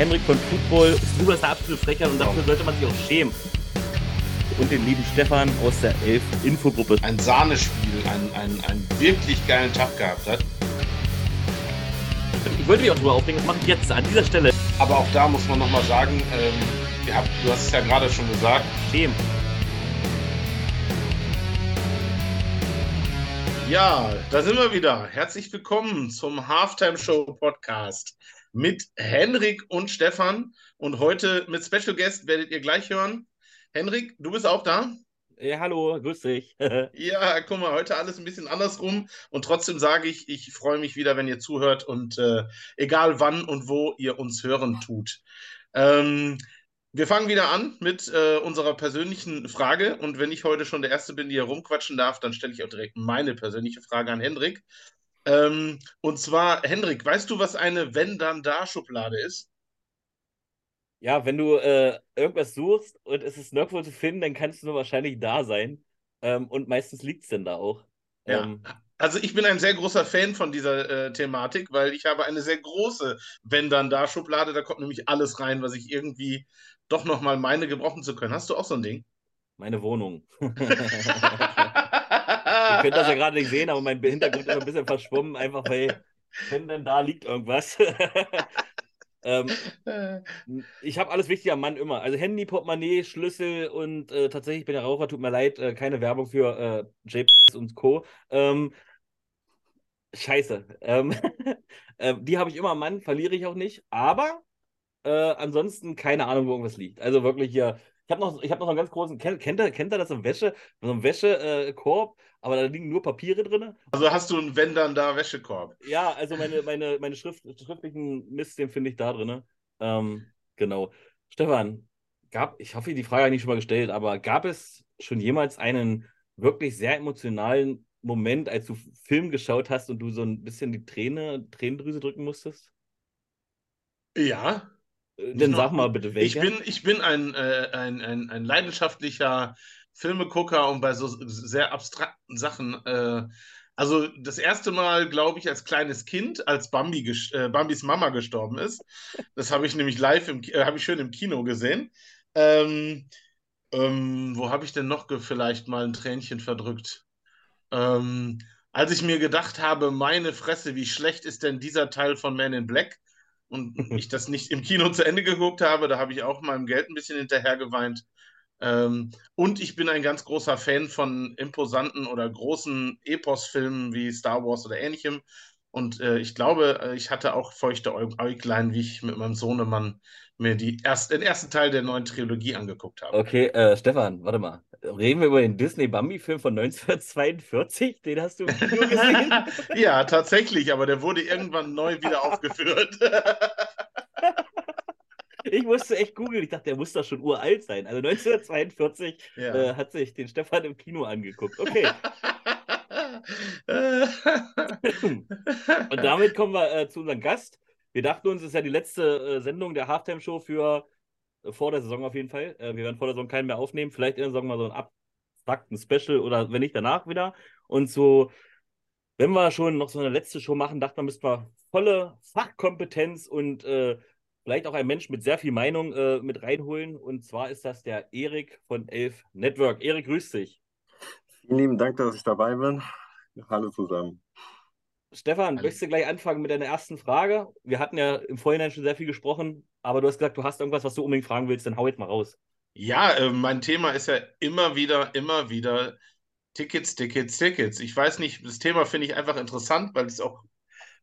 Henrik von Football. Du bist eine absolute Frechheit und dafür sollte man sich auch schämen. Und den lieben Stefan aus der Elf Infogruppe. Ein Sahnespiel, einen, einen, einen wirklich geilen Tag gehabt hat. Ich wollte mich auch drüber aufregen, das mache ich jetzt an dieser Stelle. Aber auch da muss man nochmal sagen, ähm, ihr habt, du hast es ja gerade schon gesagt, Schämen. Ja, da sind wir wieder. Herzlich willkommen zum Halftime Show Podcast mit Henrik und Stefan. Und heute mit Special Guest werdet ihr gleich hören. Henrik, du bist auch da? Ja, hallo, grüß dich. ja, guck mal, heute alles ein bisschen andersrum. Und trotzdem sage ich, ich freue mich wieder, wenn ihr zuhört und äh, egal wann und wo ihr uns hören tut. Ähm, wir fangen wieder an mit äh, unserer persönlichen Frage. Und wenn ich heute schon der Erste bin, die hier rumquatschen darf, dann stelle ich auch direkt meine persönliche Frage an Hendrik. Ähm, und zwar, Hendrik, weißt du, was eine Wenn-Dann-Da-Schublade ist? Ja, wenn du äh, irgendwas suchst und es ist nirgendwo zu finden, dann kannst du nur wahrscheinlich da sein. Ähm, und meistens liegt es denn da auch. Ja. Ähm, also ich bin ein sehr großer Fan von dieser äh, Thematik, weil ich habe eine sehr große Wenn-Dann-Da-Schublade. Da kommt nämlich alles rein, was ich irgendwie doch nochmal meine gebrauchen zu können. Hast du auch so ein Ding? Meine Wohnung. Ihr könnt das ja gerade nicht sehen, aber mein Hintergrund ist ein bisschen verschwommen, einfach weil, wenn denn da liegt irgendwas. ähm, ich habe alles wichtig am Mann immer. Also Handy, Portemonnaie, Schlüssel und äh, tatsächlich, ich bin ja Raucher, tut mir leid, äh, keine Werbung für äh, JPS und Co. Ähm, scheiße. Ähm, äh, die habe ich immer am Mann, verliere ich auch nicht. Aber äh, ansonsten keine Ahnung, wo irgendwas liegt. Also wirklich hier. Ich habe noch, hab noch einen ganz großen. Kennt, kennt, ihr, kennt ihr das im Wäsche? So einem Wäschekorb, äh, aber da liegen nur Papiere drin. Also hast du einen Wenn dann da Wäschekorb? Ja, also meine, meine, meine Schrift, schriftlichen Mist, den finde ich da drin. Ähm, genau. Stefan, gab, ich hoffe, die Frage habe ich nicht schon mal gestellt, aber gab es schon jemals einen wirklich sehr emotionalen Moment, als du Film geschaut hast und du so ein bisschen die Träne, Tränendrüse drücken musstest? Ja, äh, dann sag mal bitte, welcher. Ich bin, ich bin ein, äh, ein, ein, ein leidenschaftlicher Filmegucker und bei so sehr abstrakten Sachen. Äh, also das erste Mal, glaube ich, als kleines Kind, als Bambi äh, Bambis Mama gestorben ist. Das habe ich nämlich live, im, äh, habe ich schön im Kino gesehen. Ähm, ähm, wo habe ich denn noch vielleicht mal ein Tränchen verdrückt? Ähm, als ich mir gedacht habe, meine Fresse, wie schlecht ist denn dieser Teil von Man in Black? und ich das nicht im Kino zu Ende geguckt habe, da habe ich auch meinem Geld ein bisschen hinterher geweint. Ähm, und ich bin ein ganz großer Fan von imposanten oder großen Epos-Filmen wie Star Wars oder ähnlichem. Und äh, ich glaube, äh, ich hatte auch feuchte Äuglein, wie ich mit meinem Sohnemann mir die erst, den ersten Teil der neuen Trilogie angeguckt habe. Okay, äh, Stefan, warte mal. Reden wir über den Disney-Bambi-Film von 1942? Den hast du im Kino gesehen? ja, tatsächlich, aber der wurde irgendwann neu wieder aufgeführt. ich musste echt googeln. Ich dachte, der muss doch schon uralt sein. Also 1942 ja. äh, hat sich den Stefan im Kino angeguckt. Okay. Und damit kommen wir äh, zu unserem Gast. Wir dachten uns, es ist ja die letzte äh, Sendung der Halftime-Show für äh, vor der Saison auf jeden Fall. Äh, wir werden vor der Saison keinen mehr aufnehmen. Vielleicht in der Saison mal so ein abstrakten Special oder wenn nicht danach wieder. Und so, wenn wir schon noch so eine letzte Show machen, dachten wir, müssten wir volle Fachkompetenz und äh, vielleicht auch ein Mensch mit sehr viel Meinung äh, mit reinholen. Und zwar ist das der Erik von Elf Network. Erik, grüß dich. Vielen lieben Dank, dass ich dabei bin. Hallo zusammen. Stefan, Hallo. möchtest du gleich anfangen mit deiner ersten Frage? Wir hatten ja im Vorhinein schon sehr viel gesprochen, aber du hast gesagt, du hast irgendwas, was du unbedingt fragen willst, dann hau jetzt mal raus. Ja, äh, mein Thema ist ja immer wieder, immer wieder Tickets, Tickets, Tickets. Ich weiß nicht, das Thema finde ich einfach interessant, weil ich es auch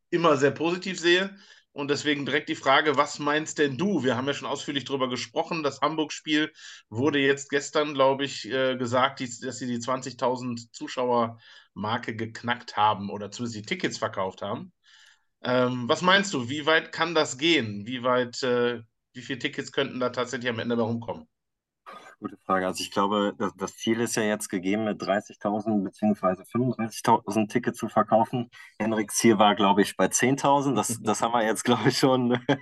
immer sehr positiv sehe. Und deswegen direkt die Frage, was meinst denn du? Wir haben ja schon ausführlich darüber gesprochen. Das Hamburg-Spiel wurde jetzt gestern, glaube ich, äh, gesagt, dass sie die 20.000 Zuschauer-Marke geknackt haben oder zumindest die Tickets verkauft haben. Ähm, was meinst du? Wie weit kann das gehen? Wie weit, äh, wie viele Tickets könnten da tatsächlich am Ende bei rumkommen? Gute Frage. Also ich glaube, das, das Ziel ist ja jetzt gegeben, mit 30.000 bzw. 35.000 Tickets zu verkaufen. Henriks Ziel war, glaube ich, bei 10.000. Das, das haben wir jetzt, glaube ich, schon äh,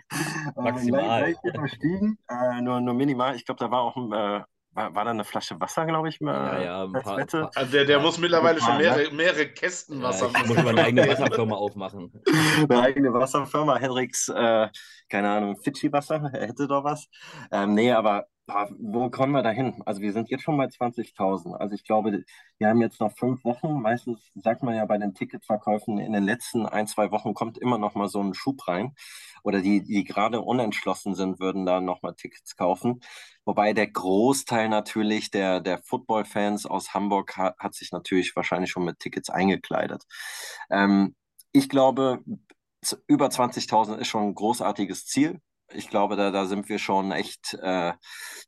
maximal überstiegen. Äh, nur, nur minimal. Ich glaube, da war auch ein, äh, war, war da eine Flasche Wasser, glaube ich, mal Ja, ja, ein als paar- Wette? paar- Also der, der Ja, muss mittlerweile schon total, mehrere, mehrere Kästen Ja, Wasser ich muss meine eigene Wasserfirma aufmachen. Eine eigene Wasserfirma, Henriks, äh, keine Ahnung, Fidschi-Wasser, er hätte doch was. Ähm, nee, aber wo kommen wir da hin? Also wir sind jetzt schon bei 20.000. Also ich glaube, wir haben jetzt noch fünf Wochen. Meistens sagt man ja bei den Ticketverkäufen, in den letzten ein, zwei Wochen kommt immer noch mal so ein Schub rein. Oder die, die gerade unentschlossen sind, würden da noch mal Tickets kaufen. Wobei der Großteil natürlich der, der Football-Fans aus Hamburg hat, hat sich natürlich wahrscheinlich schon mit Tickets eingekleidet. Ähm, ich glaube, über 20.000 ist schon ein großartiges Ziel. Ich glaube, da, da sind wir schon echt, äh,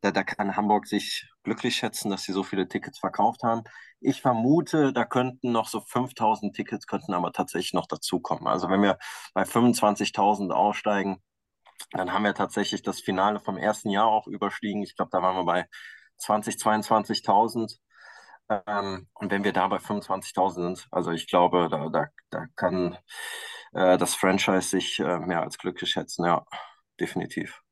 da, da kann Hamburg sich glücklich schätzen, dass sie so viele Tickets verkauft haben. Ich vermute, da könnten noch so 5.000 Tickets, könnten aber tatsächlich noch dazukommen. Also wenn wir bei 25.000 aussteigen, dann haben wir tatsächlich das Finale vom ersten Jahr auch überstiegen. Ich glaube, da waren wir bei 20.000, 22.000. Ähm, und wenn wir da bei 25.000 sind, also ich glaube, da, da, da kann äh, das Franchise sich äh, mehr als glücklich schätzen, ja, definitiv.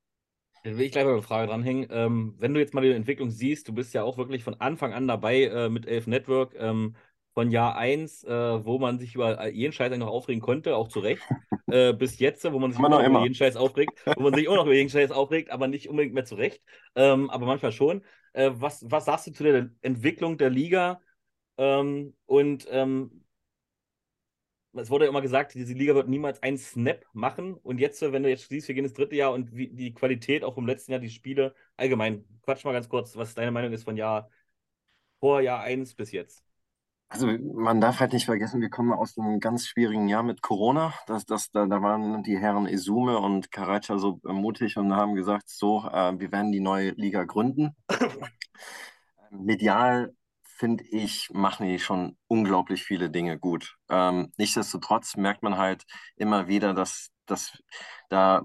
Will ich gleich mal eine Frage dranhängen. Ähm, wenn du jetzt mal die Entwicklung siehst, du bist ja auch wirklich von Anfang an dabei äh, mit Elf Network, ähm, von Jahr 1, äh, wo man sich über jeden Scheiß eigentlich noch aufregen konnte, auch zu Recht, äh, bis jetzt, wo man sich Immer noch noch über immer. jeden Scheiß aufregt, wo man sich immer noch über jeden Scheiß aufregt, aber nicht unbedingt mehr zu Recht, ähm, aber manchmal schon. Äh, was, was sagst du zu der Entwicklung der Liga? Ähm, und ähm, es wurde ja immer gesagt, diese Liga wird niemals einen Snap machen. Und jetzt, wenn du jetzt siehst, wir gehen ins dritte Jahr und wie, die Qualität auch im letzten Jahr, die Spiele, allgemein, quatsch mal ganz kurz, was deine Meinung ist von Jahr vor Jahr 1 bis jetzt. Also man darf halt nicht vergessen, wir kommen aus einem ganz schwierigen Jahr mit Corona. Das, das, da, da waren die Herren Izume und Karaca so mutig und haben gesagt, so, äh, wir werden die neue Liga gründen. Medial, finde ich, machen die schon unglaublich viele Dinge gut. Ähm, nichtsdestotrotz merkt man halt immer wieder, dass, dass da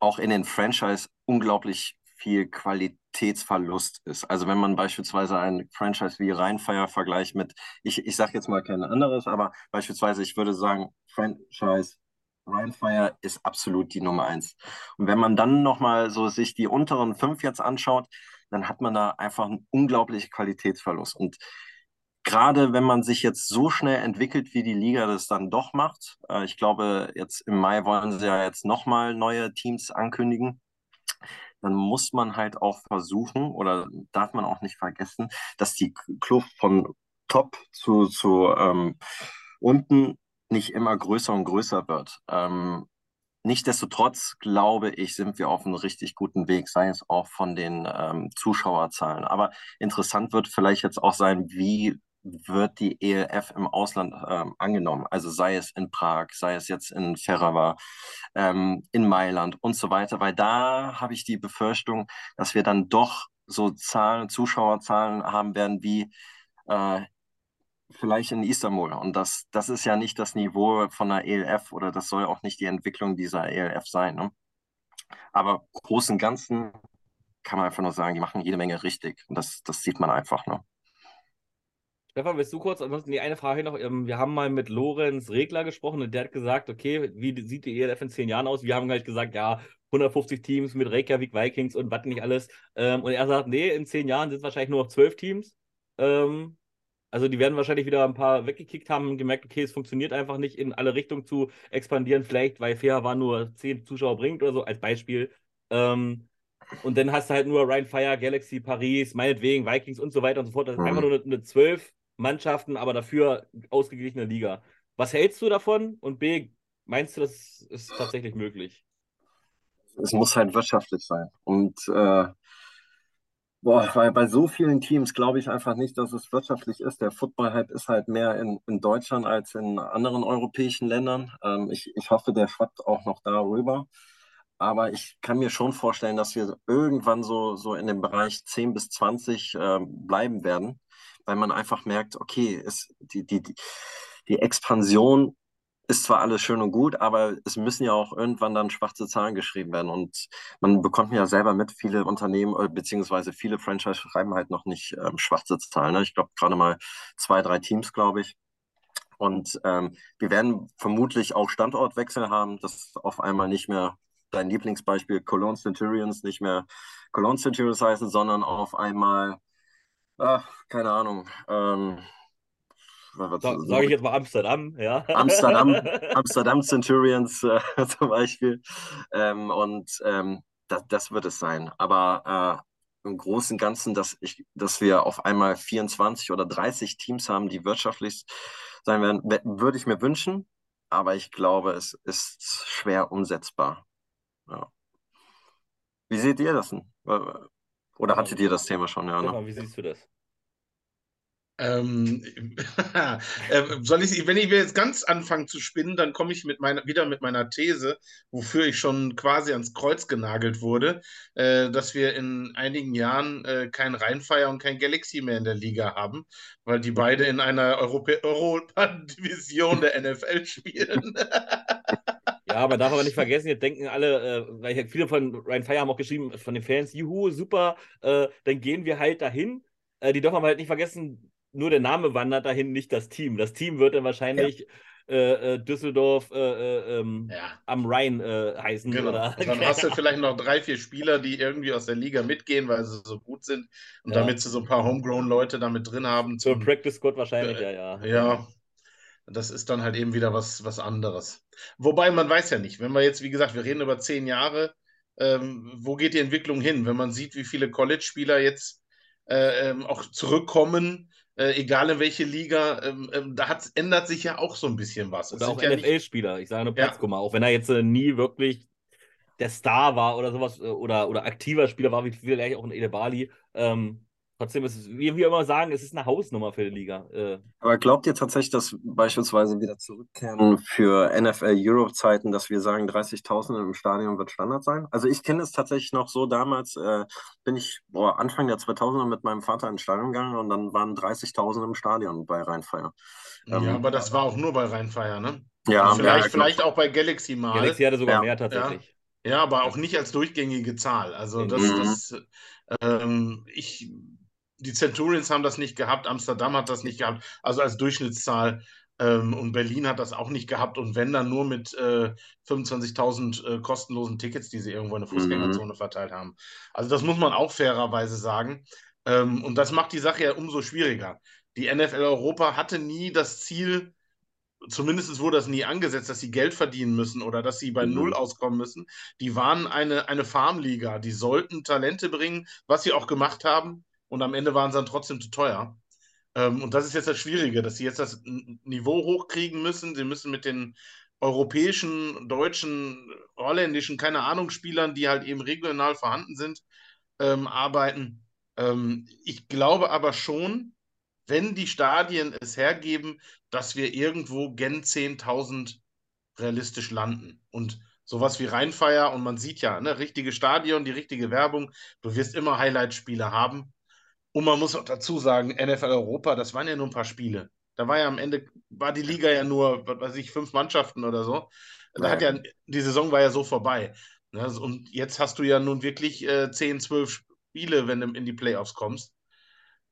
auch in den Franchise unglaublich viel Qualitätsverlust ist. Also wenn man beispielsweise ein Franchise wie Rheinfire vergleicht mit, ich, ich sage jetzt mal kein anderes, aber beispielsweise ich würde sagen, Franchise Rheinfire ist absolut die Nummer eins. Und wenn man dann nochmal so sich die unteren fünf jetzt anschaut, dann hat man da einfach einen unglaublichen Qualitätsverlust. Und gerade wenn man sich jetzt so schnell entwickelt, wie die Liga das dann doch macht, äh, ich glaube, jetzt im Mai wollen sie ja jetzt nochmal neue Teams ankündigen, dann muss man halt auch versuchen oder darf man auch nicht vergessen, dass die Kluft von Top zu, zu ähm, unten nicht immer größer und größer wird. Ähm, Nichtsdestotrotz glaube ich, sind wir auf einem richtig guten Weg, sei es auch von den ähm, Zuschauerzahlen. Aber interessant wird vielleicht jetzt auch sein, wie wird die ELF im Ausland ähm, angenommen? Also sei es in Prag, sei es jetzt in Ferrara, ähm, in Mailand und so weiter, weil da habe ich die Befürchtung, dass wir dann doch so Zahlen, Zuschauerzahlen haben werden wie äh, vielleicht in Istanbul. Und das, das ist ja nicht das Niveau von der ELF oder das soll auch nicht die Entwicklung dieser ELF sein. Ne? Aber Großen und Ganzen kann man einfach nur sagen, die machen jede Menge richtig. Und das, das sieht man einfach. Ne? Stefan, willst du kurz, ansonsten die eine Frage noch, ähm, wir haben mal mit Lorenz Regler gesprochen und der hat gesagt, okay, wie sieht die ELF in zehn Jahren aus? Wir haben halt gesagt, ja, 150 Teams mit Reykjavik Vikings und was nicht alles. Ähm, und er sagt, nee, in zehn Jahren sind es wahrscheinlich nur noch zwölf Teams. Ähm, also die werden wahrscheinlich wieder ein paar weggekickt haben und gemerkt, okay, es funktioniert einfach nicht in alle Richtungen zu expandieren, vielleicht weil Fair war nur zehn Zuschauer bringt oder so, als Beispiel. Ähm, und dann hast du halt nur Ryan Fire, Galaxy, Paris, meinetwegen, Vikings und so weiter und so fort. Das ist Mhm. einfach nur eine, eine zwölf Mannschaften, aber dafür ausgeglichene Liga. Was hältst du davon? Und B, meinst du, das ist tatsächlich möglich? Es muss halt wirtschaftlich sein. Und äh, boah, bei, bei so vielen Teams glaube ich einfach nicht, dass es wirtschaftlich ist. Der Football-Hype ist halt mehr in, in Deutschland als in anderen europäischen Ländern. Ähm, ich, ich hoffe, der schwappt auch noch darüber. Aber ich kann mir schon vorstellen, dass wir irgendwann so, so in dem Bereich 10 bis 20 äh, bleiben werden, weil man einfach merkt, okay, es, die, die, die Expansion ist zwar alles schön und gut, aber es müssen ja auch irgendwann dann schwarze Zahlen geschrieben werden. Und man bekommt ja selber mit, viele Unternehmen äh, beziehungsweise viele Franchise schreiben halt noch nicht ähm, schwarze Zahlen. Ne? Ich glaube gerade mal zwei, drei Teams, glaube ich. Und ähm, wir werden vermutlich auch Standortwechsel haben, dass auf einmal nicht mehr dein Lieblingsbeispiel Cologne Centurions nicht mehr Cologne Centurions heißen, sondern auf einmal, ach, keine Ahnung, ähm, Sage ich jetzt mal Amsterdam, ja. Amsterdam, Amsterdam Centurions äh, zum Beispiel. Ähm, und ähm, das, das wird es sein. Aber äh, im Großen und Ganzen, dass, ich, dass wir auf einmal 24 oder 30 Teams haben, die wirtschaftlich sein werden, würde ich mir wünschen. Aber ich glaube, es ist schwer umsetzbar. Ja. Wie seht ihr das denn? Oder hattet ihr das Thema schon? Ja, ne? Wie siehst du das? Ähm, äh, soll ich, wenn ich jetzt ganz anfange zu spinnen, dann komme ich mit meiner, wieder mit meiner These, wofür ich schon quasi ans Kreuz genagelt wurde, äh, dass wir in einigen Jahren äh, kein Rheinfire und kein Galaxy mehr in der Liga haben, weil die beide in einer Europa-Division der NFL spielen. Ja, aber darf aber nicht vergessen, jetzt denken alle, äh, weil viele von Ryan Fire haben auch geschrieben, von den Fans, juhu, super, äh, dann gehen wir halt dahin. Äh, die dürfen aber halt nicht vergessen, nur der Name wandert dahin, nicht das Team. Das Team wird dann wahrscheinlich ja. Äh, äh, Düsseldorf äh, äh, ähm, ja. am Rhein äh, heißen. Genau. Oder? Und dann hast du vielleicht noch drei, vier Spieler, die irgendwie aus der Liga mitgehen, weil sie so gut sind und ja. damit sie so ein paar Homegrown-Leute damit drin haben. Zum Practice Squad wahrscheinlich, ja, ja. Ja, das ist dann halt eben wieder was, was anderes. Wobei man weiß ja nicht, wenn wir jetzt, wie gesagt, wir reden über zehn Jahre, ähm, wo geht die Entwicklung hin? Wenn man sieht, wie viele College-Spieler jetzt äh, ähm, auch zurückkommen, äh, egal in welche Liga, ähm, ähm, da ändert sich ja auch so ein bisschen was. Oder auch ja NFL-Spieler, ich sage nur Platzkummer, ja. auch wenn er jetzt äh, nie wirklich der Star war oder sowas äh, oder, oder aktiver Spieler war, wie vielleicht auch in Edebali, ähm, Trotzdem ist es, wie wir immer sagen, es ist eine Hausnummer für die Liga. Äh. Aber glaubt ihr tatsächlich, dass beispielsweise wieder zurückkehren für NFL Europe-Zeiten, dass wir sagen, 30.000 im Stadion wird Standard sein? Also ich kenne es tatsächlich noch so, damals äh, bin ich boah, Anfang der 2000er mit meinem Vater ins Stadion gegangen und dann waren 30.000 im Stadion bei Rheinfeier. Ja, ähm, aber das war auch nur bei Rheinfeier, ne? Ja, also vielleicht, ja, vielleicht auch bei Galaxy mal. Galaxy hatte sogar ja. mehr tatsächlich. Ja. ja. aber auch nicht als durchgängige Zahl. Also das, mhm. das ähm, ich die Centurions haben das nicht gehabt, Amsterdam hat das nicht gehabt, also als Durchschnittszahl. Ähm, und Berlin hat das auch nicht gehabt und wenn dann nur mit äh, 25.000 äh, kostenlosen Tickets, die sie irgendwo in der Fußgängerzone mhm. verteilt haben. Also das muss man auch fairerweise sagen. Ähm, und das macht die Sache ja umso schwieriger. Die NFL Europa hatte nie das Ziel, zumindest wurde das nie angesetzt, dass sie Geld verdienen müssen oder dass sie bei mhm. Null auskommen müssen. Die waren eine, eine Farmliga, die sollten Talente bringen, was sie auch gemacht haben und am Ende waren sie dann trotzdem zu teuer. Ähm, und das ist jetzt das Schwierige, dass sie jetzt das Niveau hochkriegen müssen. Sie müssen mit den europäischen, deutschen, holländischen, keine Ahnung, Spielern, die halt eben regional vorhanden sind, ähm, arbeiten. Ähm, ich glaube aber schon, wenn die Stadien es hergeben, dass wir irgendwo gen 10.000 realistisch landen. Und sowas wie Rheinfeier und man sieht ja, ne, richtige Stadion, die richtige Werbung, du wirst immer Highlight-Spiele haben. Und man muss auch dazu sagen, NFL Europa, das waren ja nur ein paar Spiele. Da war ja am Ende, war die Liga ja nur, was weiß ich, fünf Mannschaften oder so. Da hat ja, die Saison war ja so vorbei. Ne? Und jetzt hast du ja nun wirklich äh, 10, 12 Spiele, wenn du in die Playoffs kommst.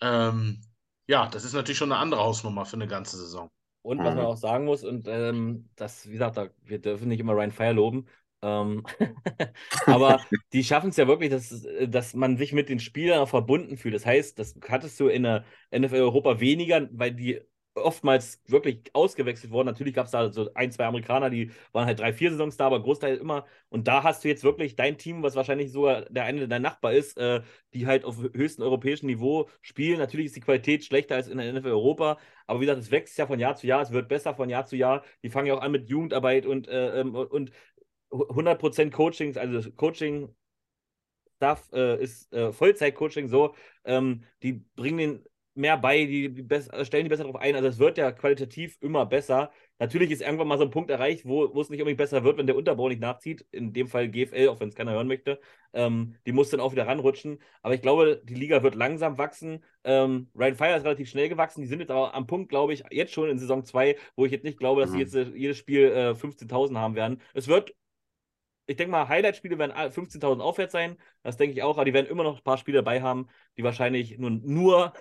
Ähm, ja, das ist natürlich schon eine andere Hausnummer für eine ganze Saison. Und was man mhm. auch sagen muss, und ähm, das, wie gesagt, wir dürfen nicht immer Ryan Fire loben, aber die schaffen es ja wirklich, dass, dass man sich mit den Spielern verbunden fühlt. Das heißt, das hattest du in der NFL Europa weniger, weil die oftmals wirklich ausgewechselt wurden. Natürlich gab es da so ein, zwei Amerikaner, die waren halt drei, vier Saisons da, aber Großteil immer. Und da hast du jetzt wirklich dein Team, was wahrscheinlich sogar der eine dein Nachbar ist, äh, die halt auf höchstem europäischen Niveau spielen. Natürlich ist die Qualität schlechter als in der NFL Europa, aber wie gesagt, es wächst ja von Jahr zu Jahr, es wird besser von Jahr zu Jahr. Die fangen ja auch an mit Jugendarbeit und, äh, ähm, und 100% Coaching, also Coaching Stuff äh, ist äh, Vollzeit-Coaching so, ähm, die bringen den mehr bei, die, die stellen die besser darauf ein. Also es wird ja qualitativ immer besser. Natürlich ist irgendwann mal so ein Punkt erreicht, wo, wo es nicht unbedingt besser wird, wenn der Unterbau nicht nachzieht. In dem Fall GFL, auch wenn es keiner hören möchte. Ähm, die muss dann auch wieder ranrutschen. Aber ich glaube, die Liga wird langsam wachsen. Ähm, Ryan Fire ist relativ schnell gewachsen. Die sind jetzt aber am Punkt, glaube ich, jetzt schon in Saison 2, wo ich jetzt nicht glaube, dass sie mhm. jetzt äh, jedes Spiel äh, 15.000 haben werden. Es wird ich denke mal, Highlight-Spiele werden 15.000 aufwärts sein. Das denke ich auch. Aber die werden immer noch ein paar Spiele dabei haben, die wahrscheinlich nur, nur,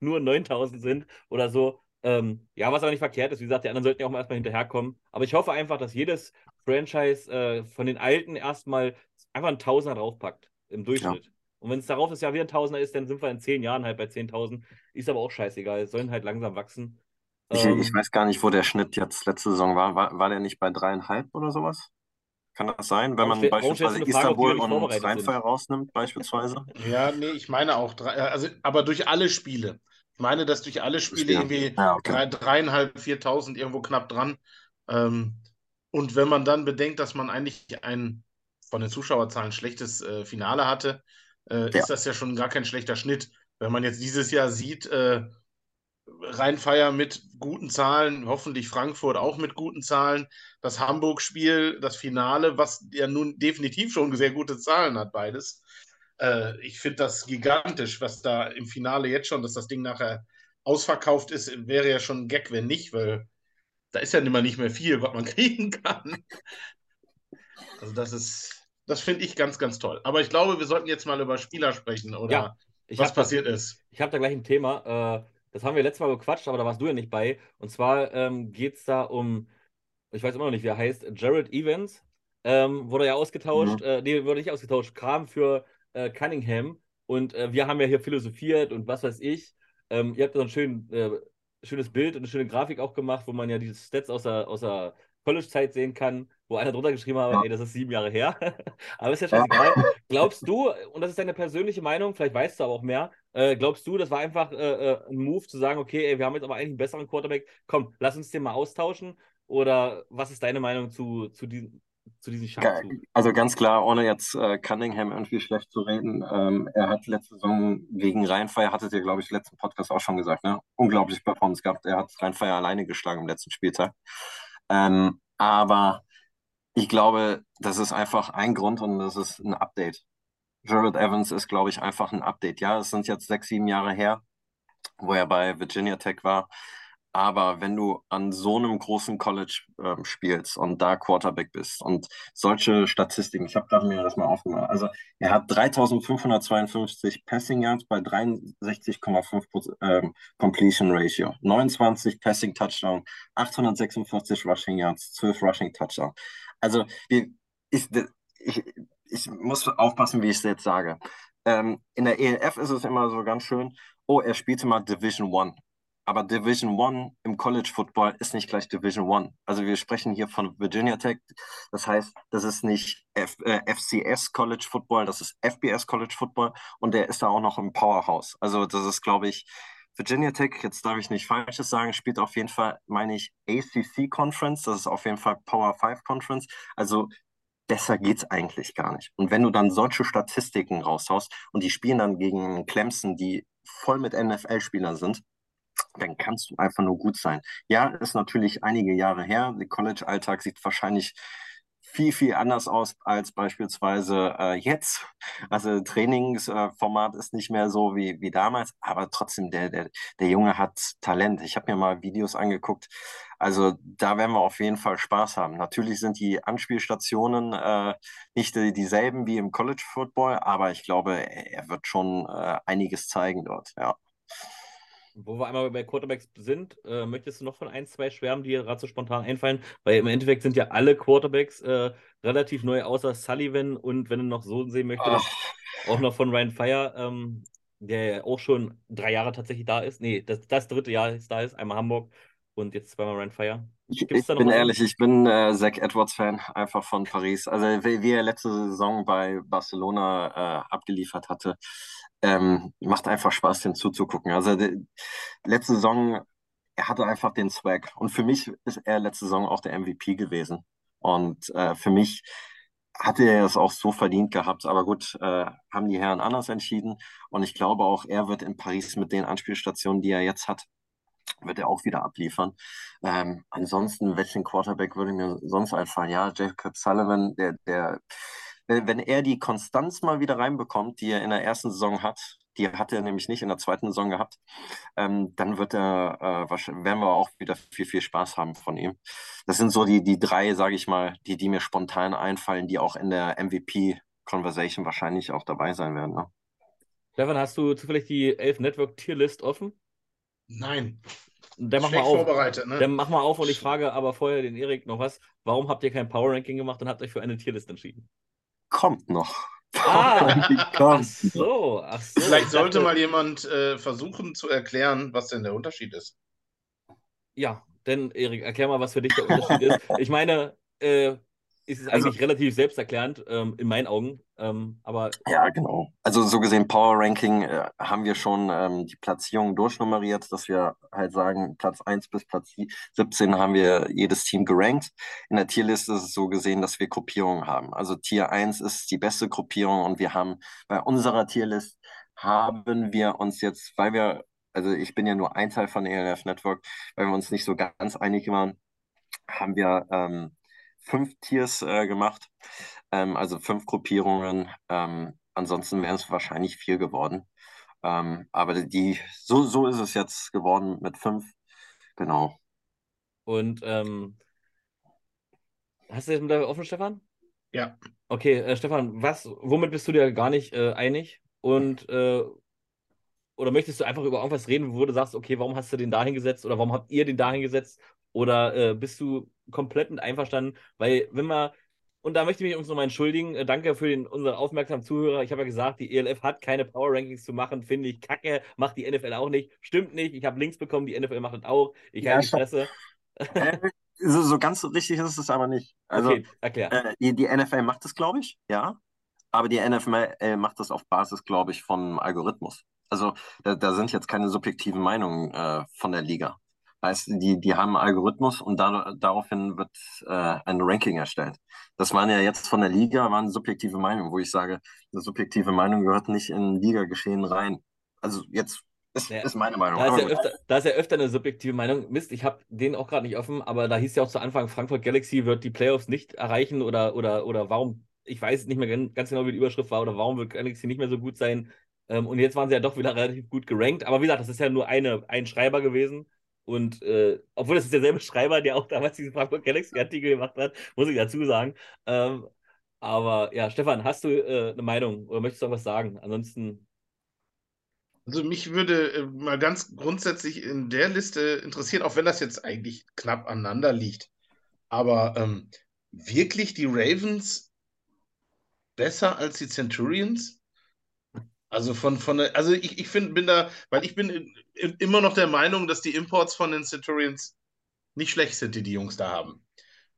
nur 9.000 sind oder so. Ähm, ja, was aber nicht verkehrt ist. Wie gesagt, die anderen sollten ja auch mal erstmal hinterherkommen. Aber ich hoffe einfach, dass jedes Franchise äh, von den Alten erstmal einfach einen Tausender draufpackt im Durchschnitt. Ja. Und wenn es darauf das Jahr wieder ein Tausender ist, dann sind wir in zehn Jahren halt bei 10.000. Ist aber auch scheißegal. Sollen halt langsam wachsen. Ich, Ähm, ich weiß gar nicht, wo der Schnitt jetzt letzte Saison war. War, war der nicht bei dreieinhalb oder sowas? Kann das sein, wenn man beispielsweise Frage, Istanbul nicht und Rheinfall sind? rausnimmt, beispielsweise? Ja, nee, ich meine auch drei, äh, also, aber durch alle Spiele. Ich meine, dass durch alle Spiele Ja. irgendwie Ja, okay. drei, dreieinhalb, viertausend irgendwo knapp dran. Ähm, und wenn man dann bedenkt, dass man eigentlich ein von den Zuschauerzahlen schlechtes äh, Finale hatte, äh, Ja. ist das ja schon gar kein schlechter Schnitt. Wenn man jetzt dieses Jahr sieht, äh, Rheinfeier mit guten Zahlen, hoffentlich Frankfurt auch mit guten Zahlen, das Hamburg-Spiel, das Finale, was ja nun definitiv schon sehr gute Zahlen hat, beides. Äh, ich finde das gigantisch, was da im Finale jetzt schon, dass das Ding nachher ausverkauft ist, wäre ja schon ein Gag, wenn nicht, weil da ist ja immer nicht mehr viel, was man kriegen kann. Also das ist, das finde ich ganz, ganz toll. Aber ich glaube, wir sollten jetzt mal über Spieler sprechen oder Ja, was hab da- passiert ist. Ich habe da gleich ein Thema. Das haben wir letztes Mal gequatscht, aber da warst du ja nicht bei. Und zwar ähm, geht es da um, ich weiß immer noch nicht, wie er heißt, Jared Evans. Ähm, wurde ja ausgetauscht, äh, nee, wurde nicht ausgetauscht, kam für äh, Cunningham. Und äh, wir haben ja hier philosophiert und was weiß ich. Ähm, ihr habt da so ein schön, äh, schönes Bild und eine schöne Grafik auch gemacht, wo man ja diese Stats aus der, aus der College-Zeit sehen kann, wo einer drunter geschrieben hat, Ja. ey, das ist sieben Jahre her. aber ist ja scheißegal. Glaubst du, und das ist deine persönliche Meinung, vielleicht weißt du aber auch mehr, äh, glaubst du, das war einfach äh, äh, ein Move zu sagen, okay, ey, wir haben jetzt aber eigentlich einen besseren Quarterback, komm, lass uns den mal austauschen? Oder was ist deine Meinung zu, zu, diesem, zu diesem Schachzug? Also ganz klar, ohne jetzt äh, Cunningham irgendwie schlecht zu reden, ähm, er hat letzte Saison gegen Rheinfeier, hattet ihr, glaube ich, letzten Podcast auch schon gesagt, ne? Unglaublich Performance gehabt. Er hat Rheinfeier alleine geschlagen im letzten Spieltag. Ähm, aber ich glaube, das ist einfach ein Grund und das ist ein Update. Jared Evans ist, glaube ich, einfach ein Update. Ja, es sind jetzt sechs, sieben Jahre her, wo er bei Virginia Tech war. Aber wenn du an so einem großen College ähm, spielst und da Quarterback bist und solche Statistiken, ich habe gerade mir das mal aufgemacht. Also er hat 3552 Passing Yards bei 63,5 ähm, Completion Ratio, 29 Passing Touchdown, 846 Rushing Yards, 12 Rushing Touchdown. Also ich, ich, ich muss aufpassen, wie ich es jetzt sage. Ähm, in der ELF ist es immer so ganz schön, oh, er spielte mal Division One. Aber Division One im College Football ist nicht gleich Division One. Also wir sprechen hier von Virginia Tech. Das heißt, das ist nicht F, äh, FCS College Football, das ist FBS College Football und der ist da auch noch im Powerhouse. Also das ist, glaube ich, Virginia Tech, jetzt darf ich nicht Falsches sagen, spielt auf jeden Fall, meine ich, ACC Conference. Das ist auf jeden Fall Power 5 Conference. Also besser geht's eigentlich gar nicht. Und wenn du dann solche Statistiken raushaust und die spielen dann gegen Clemson, die voll mit NFL-Spielern sind, dann kannst du einfach nur gut sein. Ja, ist natürlich einige Jahre her. Der College-Alltag sieht wahrscheinlich viel, viel anders aus als beispielsweise äh, jetzt. Also Trainingsformat äh, ist nicht mehr so wie, wie damals, aber trotzdem, der, der, der Junge hat Talent. Ich habe mir mal Videos angeguckt. Also da werden wir auf jeden Fall Spaß haben. Natürlich sind die Anspielstationen äh, nicht die, dieselben wie im College Football, aber ich glaube, er, er wird schon äh, einiges zeigen dort, ja. Wo wir einmal bei Quarterbacks sind, äh, möchtest du noch von ein, zwei schwärmen, die dir gerade so spontan einfallen? Weil im Endeffekt sind ja alle Quarterbacks äh, relativ neu, außer Sullivan und wenn du noch so sehen möchtest, auch noch von Ryan Fire, ähm, der ja auch schon drei Jahre tatsächlich da ist. Nee, das, das dritte Jahr ist da ist, einmal Hamburg und jetzt zweimal Ryan Fire. Ich, Gibt's bin was? ehrlich, ich bin äh, Zach Edwards-Fan, einfach von Paris. Also wie, wie er letzte Saison bei Barcelona äh, abgeliefert hatte, ähm, macht einfach Spaß, den zuzugucken. Also die, letzte Saison, er hatte einfach den Swag. Und für mich ist er letzte Saison auch der MVP gewesen. Und äh, für mich hatte er es auch so verdient gehabt. Aber gut, äh, haben die Herren anders entschieden. Und ich glaube auch, er wird in Paris mit den Anspielstationen, die er jetzt hat, wird er auch wieder abliefern. Ähm, ansonsten, welchen Quarterback würde mir sonst einfallen? Ja, Jacob Sullivan, der, der, wenn, wenn er die Konstanz mal wieder reinbekommt, die er in der ersten Saison hat, die hat er nämlich nicht in der zweiten Saison gehabt, ähm, dann wird er, äh, werden wir auch wieder viel, viel Spaß haben von ihm. Das sind so die, die drei, sage ich mal, die, die mir spontan einfallen, die auch in der MVP-Conversation wahrscheinlich auch dabei sein werden. Ne? Stefan, hast du zufällig die 11 Network Tierlist offen? Nein. Dann mach mal auf. vorbereitet, ne? Dann mach mal auf und ich frage aber vorher den Erik noch was. Warum habt ihr kein Power Ranking gemacht und habt euch für eine Tierlist entschieden? Kommt noch. Ah, ach so, ach so. Vielleicht sollte dachte, mal jemand äh, versuchen zu erklären, was denn der Unterschied ist. Ja, denn Erik, erklär mal, was für dich der Unterschied ist. Ich meine, äh, ist es also, eigentlich relativ selbsterklärend, ähm, in meinen Augen. Ähm, aber ja, genau. Also so gesehen, Power Ranking äh, haben wir schon ähm, die Platzierung durchnummeriert, dass wir halt sagen, Platz 1 bis Platz 17 haben wir jedes Team gerankt. In der Tierliste ist es so gesehen, dass wir Gruppierungen haben. Also Tier 1 ist die beste Gruppierung und wir haben bei unserer Tierlist haben wir uns jetzt, weil wir, also ich bin ja nur ein Teil von ELF Network, weil wir uns nicht so ganz einig waren, haben wir ähm, fünf Tiers äh, gemacht, ähm, also fünf Gruppierungen. Ähm, ansonsten wären es wahrscheinlich vier geworden. Ähm, aber die, so, so ist es jetzt geworden mit fünf. Genau. Und ähm, hast du das mit der offen, Stefan? Ja. Okay, äh, Stefan, was, womit bist du dir gar nicht äh, einig? Und äh, oder möchtest du einfach über irgendwas reden, wo du sagst, okay, warum hast du den da hingesetzt oder warum habt ihr den da hingesetzt? Oder äh, bist du komplett mit einverstanden? Weil, wenn man, und da möchte ich mich uns nochmal entschuldigen, äh, danke für den, unseren aufmerksamen Zuhörer. Ich habe ja gesagt, die ELF hat keine Power Rankings zu machen, finde ich kacke, macht die NFL auch nicht. Stimmt nicht, ich habe Links bekommen, die NFL macht das auch. Ich halte die Fresse. Äh, so, so, ganz richtig ist es aber nicht. Also, okay. Äh, die, die NFL macht das, glaube ich, ja. Aber die NFL macht das auf Basis, glaube ich, von Algorithmus. Also da, da, sind jetzt keine subjektiven Meinungen äh, von der Liga. Heißt, die, die haben einen Algorithmus und da, daraufhin wird äh, ein Ranking erstellt. Das waren ja jetzt von der Liga, waren subjektive Meinungen, wo ich sage, eine subjektive Meinung gehört nicht in Liga-Geschehen rein. Also jetzt ist, ja, ist meine Meinung. Da ist, ja öfter, da ist ja öfter eine subjektive Meinung. Mist, ich habe den auch gerade nicht offen, aber da hieß ja auch zu Anfang, Frankfurt Galaxy wird die Playoffs nicht erreichen oder, oder, oder warum, ich weiß nicht mehr ganz genau, wie die Überschrift war, oder warum wird Galaxy nicht mehr so gut sein. Ähm, und jetzt waren sie ja doch wieder relativ gut gerankt. Aber wie gesagt, das ist ja nur eine, ein Schreiber gewesen. Und äh, obwohl das ist derselbe Schreiber, der auch damals diesen Frankfurt Galaxy-Artikel gemacht hat, muss ich dazu sagen. Ähm, aber ja, Stefan, hast du äh, eine Meinung oder möchtest du noch was sagen? Ansonsten. Also mich würde äh, mal ganz grundsätzlich in der Liste interessieren, auch wenn das jetzt eigentlich knapp aneinander liegt. Aber ähm, wirklich die Ravens besser als die Centurions? Also von, von also ich, ich finde, bin da, weil ich bin immer noch der Meinung, dass die Imports von den Centurions nicht schlecht sind, die die Jungs da haben.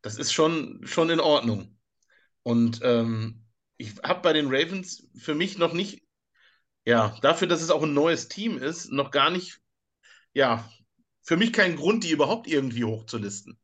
Das ist schon, schon in Ordnung. Und ähm, ich habe bei den Ravens für mich noch nicht, ja, dafür, dass es auch ein neues Team ist, noch gar nicht, ja, für mich keinen Grund, die überhaupt irgendwie hochzulisten.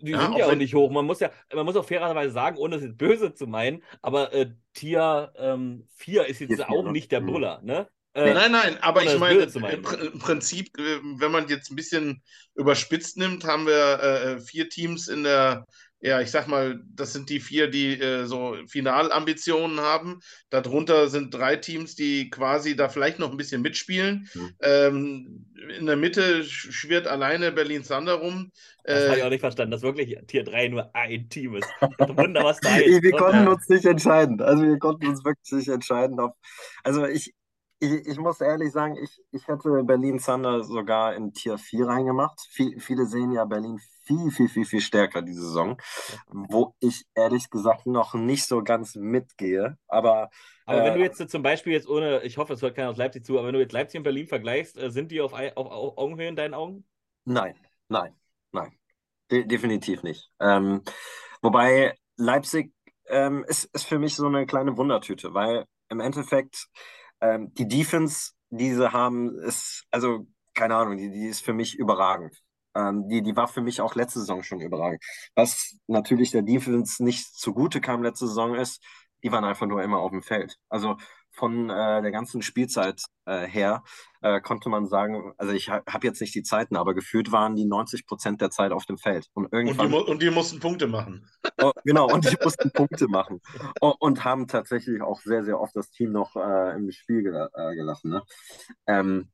Die ja, sind ja auch nicht hoch. Man muss ja, man muss auch fairerweise sagen, ohne es jetzt böse zu meinen, aber äh, Tier ähm, 4 ist jetzt auch nicht der Brüller, ne? Äh, nein, nein, aber ich meine, im, Prinzip, äh, wenn man jetzt ein bisschen überspitzt nimmt, haben wir äh, äh vier Teams in der ja, ich sag mal, das sind die vier, die äh, so Finalambitionen haben. Darunter sind drei Teams, die quasi da vielleicht noch ein bisschen mitspielen. Mhm. Ähm, in der Mitte schwirrt alleine Berlin Thunder rum. Das äh, habe ich auch nicht verstanden, dass wirklich Tier 3 nur ein Team ist. Wunder, was da ist. wir konnten uns nicht entscheiden. Also wir konnten uns wirklich nicht entscheiden. Ob, also ich, ich, ich, muss ehrlich sagen, ich, ich hätte Berlin Thunder sogar in Tier 4 reingemacht. Viel, viele sehen ja Berlin viel, viel, viel, viel stärker diese Saison, wo ich ehrlich gesagt noch nicht so ganz mitgehe. Aber, aber äh, wenn du jetzt zum Beispiel jetzt ohne, ich hoffe, es hört keiner aus Leipzig zu, aber wenn du jetzt Leipzig und Berlin vergleichst, äh, sind die auf, auf, auf Augenhöhe in deinen Augen? Nein, nein, nein. De definitiv nicht. Ähm, wobei Leipzig ähm, ist, ist für mich so eine kleine Wundertüte, weil im Endeffekt ähm, die Defense, die sie haben, ist, also keine Ahnung, die, die ist für mich überragend. Ähm, die, die war für mich auch letzte Saison schon überragend. Was natürlich der Defense nicht zugute kam letzte Saison ist, die waren einfach nur immer auf dem Feld. Also von äh, der ganzen Spielzeit äh, her äh, konnte man sagen, also ich ha habe jetzt nicht die Zeiten, aber gefühlt waren die 90 Prozent der Zeit auf dem Feld. Und, irgendwann, und, die, und die mussten Punkte machen. Oh, genau, und die mussten Punkte machen. Oh, und haben tatsächlich auch sehr, sehr oft das Team noch äh, im Spiel gel äh, gelassen. Ne? Ähm,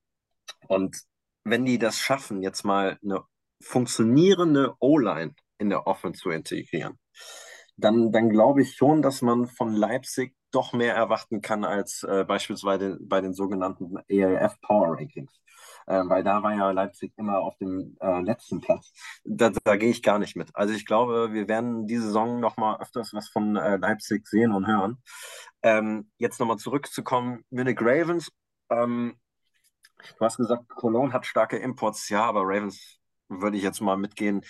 und wenn die das schaffen, jetzt mal eine funktionierende O-Line in der Offense zu integrieren, dann, dann glaube ich schon, dass man von Leipzig doch mehr erwarten kann als äh, beispielsweise bei den sogenannten ELF Power Rankings. Äh, weil da war ja Leipzig immer auf dem äh, letzten Platz. Da, da gehe ich gar nicht mit. Also ich glaube, wir werden diese Saison noch mal öfters was von äh, Leipzig sehen und hören. Ähm, jetzt nochmal zurückzukommen, Munich Ravens. Ähm, du hast gesagt, Cologne hat starke Imports, ja, aber Ravens würde ich jetzt mal mitgehen,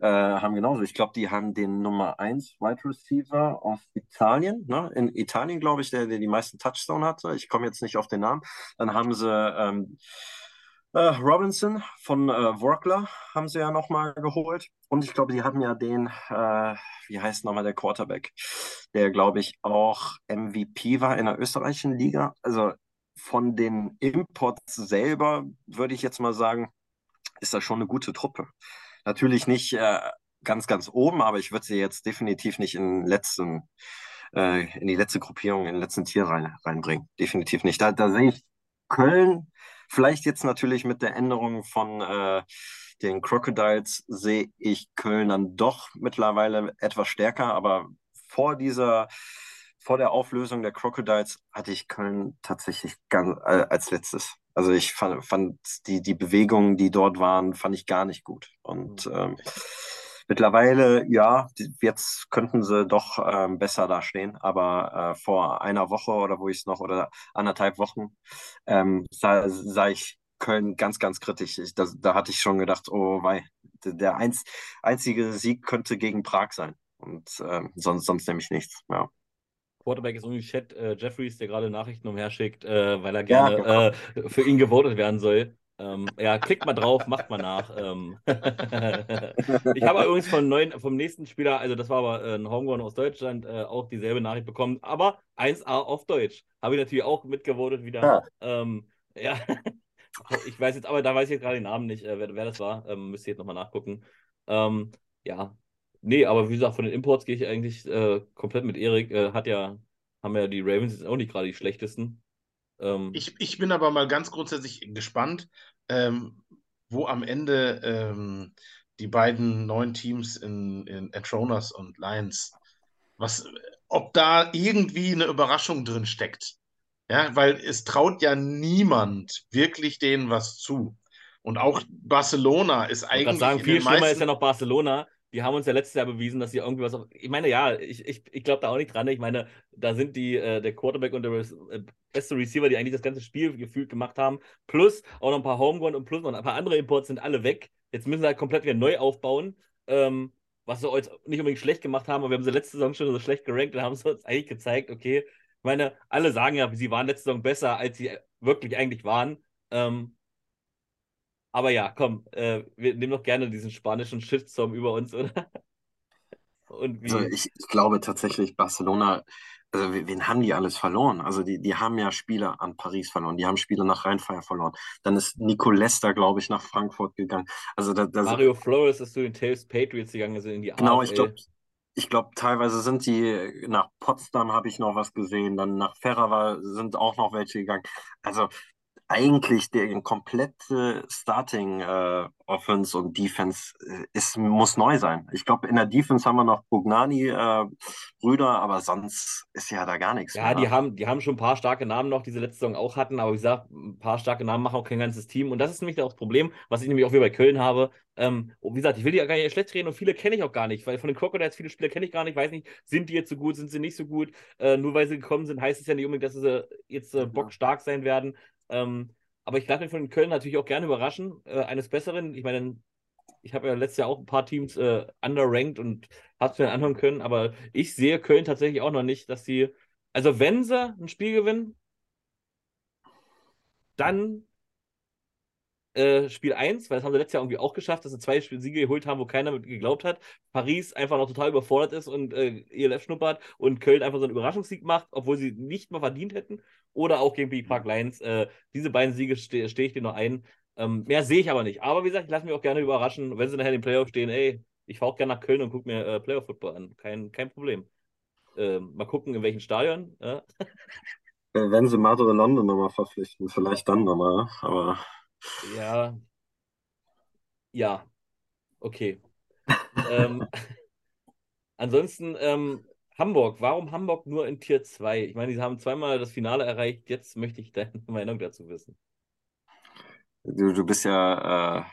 äh, haben genauso. Ich glaube, die haben den Nummer 1 Wide Receiver aus Italien, ne? in Italien, glaube ich, der, der die meisten Touchdown hatte. Ich komme jetzt nicht auf den Namen. Dann haben sie ähm, äh, Robinson von äh, Workler haben sie ja nochmal geholt. Und ich glaube, die hatten ja den, äh, wie heißt nochmal der Quarterback, der, glaube ich, auch MVP war in der österreichischen Liga. Also von den Imports selber würde ich jetzt mal sagen, ist das schon eine gute Truppe. Natürlich nicht äh, ganz, ganz oben, aber ich würde sie jetzt definitiv nicht in, letzten, äh, in die letzte Gruppierung, in den letzten Tier rein, reinbringen. Definitiv nicht. Da, da sehe ich Köln, vielleicht jetzt natürlich mit der Änderung von äh, den Crocodiles, sehe ich Köln dann doch mittlerweile etwas stärker, aber vor dieser vor der Auflösung der Crocodiles hatte ich Köln tatsächlich ganz, äh, als letztes. Also ich fand, fand, die, die Bewegungen, die dort waren, fand ich gar nicht gut. Und mhm. ähm, mittlerweile, ja, jetzt könnten sie doch ähm, besser dastehen. Aber äh, vor einer Woche oder wo ich es noch, oder anderthalb Wochen, ähm, sah, sah ich Köln ganz, ganz kritisch. Ich, da, da hatte ich schon gedacht, oh wei, der einz, einzige Sieg könnte gegen Prag sein. Und ähm, sonst, sonst nämlich nichts. Ja. Quarterback ist irgendwie Chat äh, Jeffries, der gerade Nachrichten umherschickt, äh, weil er gerne ja, genau. äh, für ihn gewotet werden soll. Ähm, ja, klickt mal drauf, macht mal nach. Ähm ich habe übrigens vom, neuen, vom nächsten Spieler, also das war aber äh, ein Homegrown aus Deutschland, äh, auch dieselbe Nachricht bekommen, aber 1A auf Deutsch. Habe ich natürlich auch mitgevotet wieder. Ja. Ähm, ja. ich weiß jetzt, aber da weiß ich jetzt gerade den Namen nicht, äh, wer, wer, das war. Ähm, müsst ihr jetzt nochmal nachgucken. Ähm, ja, Nee, aber wie gesagt, von den Imports gehe ich eigentlich äh, komplett mit Erik. Äh, hat ja, haben ja die Ravens jetzt auch nicht gerade die schlechtesten. Ähm, ich, ich bin aber mal ganz grundsätzlich gespannt, ähm, wo am Ende ähm, die beiden neuen Teams in, in Atronus und Lions, was, ob da irgendwie eine Überraschung drin steckt. Ja, weil es traut ja niemand wirklich denen was zu. Und auch Barcelona ist eigentlich. Ich sagen, viel schlimmer ist ja noch Barcelona, die haben uns ja letztes Jahr bewiesen, dass sie irgendwie was auf. Ich meine, ja, ich, ich, ich glaube da auch nicht dran. Ich meine, da sind die, äh, der Quarterback und der äh, beste Receiver, die eigentlich das ganze Spiel gefühlt gemacht haben, plus auch noch ein paar Homegrown und plus noch ein paar andere Imports sind alle weg. Jetzt müssen sie halt komplett wieder neu aufbauen. Ähm, was sie uns nicht unbedingt schlecht gemacht haben, aber wir haben sie letzte Saison schon so schlecht gerankt und haben sie uns eigentlich gezeigt, okay, ich meine, alle sagen ja, sie waren letzte Saison besser, als sie wirklich eigentlich waren. Ähm, aber ja, komm, äh, wir nehmen doch gerne diesen spanischen Shitstorm über uns, oder? Und wie? Also ich, ich glaube tatsächlich, Barcelona, also wen haben die alles verloren? Also die, die haben ja Spieler an Paris verloren, die haben Spieler nach Rheinfeier verloren. Dann ist Nico Lester, glaube ich, nach Frankfurt gegangen. Also da, da Mario Flores ist zu den Tails Patriots gegangen, sind in die Genau, AFL. ich glaube, ich glaube, teilweise sind die nach Potsdam habe ich noch was gesehen, dann nach Ferrara sind auch noch welche gegangen. Also eigentlich der komplette Starting äh, Offense und Defense äh, ist, muss neu sein. Ich glaube, in der Defense haben wir noch Bugnani, äh, Brüder, aber sonst ist ja da gar nichts. Ja, mehr. die haben, die haben schon ein paar starke Namen noch, die sie letzte Saison auch hatten, aber wie gesagt, ein paar starke Namen machen auch kein ganzes Team. Und das ist nämlich auch das Problem, was ich nämlich auch wieder bei Köln habe. Ähm, wie gesagt, ich will die ja gar nicht schlecht reden und viele kenne ich auch gar nicht, weil von den Crocodiles viele Spieler kenne ich gar nicht, weiß nicht, sind die jetzt so gut, sind sie nicht so gut. Äh, nur weil sie gekommen sind, heißt es ja nicht unbedingt, dass sie jetzt äh, bockstark sein werden. Ähm, aber ich lasse mich von Köln natürlich auch gerne überraschen, äh, eines Besseren. Ich meine, ich habe ja letztes Jahr auch ein paar Teams äh, underranked und habe es mir anhören können, aber ich sehe Köln tatsächlich auch noch nicht, dass sie, also wenn sie ein Spiel gewinnen, dann äh, Spiel 1, weil das haben sie letztes Jahr irgendwie auch geschafft, dass sie zwei Siege geholt haben, wo keiner mit geglaubt hat. Paris einfach noch total überfordert ist und äh, ELF schnuppert und Köln einfach so einen Überraschungssieg macht, obwohl sie nicht mal verdient hätten. Oder auch gegen die Park Lions. Äh, diese beiden Siege ste stehe ich dir noch ein. Ähm, mehr sehe ich aber nicht. Aber wie gesagt, ich lasse mich auch gerne überraschen, wenn sie nachher in den Playoffs stehen, ey, ich fahre auch gerne nach Köln und gucke mir äh, Playoff-Football an. Kein, kein Problem. Ähm, mal gucken, in welchen Stadion. Äh, wenn sie Madre London nochmal verpflichten, vielleicht dann nochmal, aber ja. Ja. Okay. ähm, ansonsten, ähm, Hamburg, warum Hamburg nur in Tier 2? Ich meine, sie haben zweimal das Finale erreicht. Jetzt möchte ich deine Meinung dazu wissen. Du, du bist ja äh,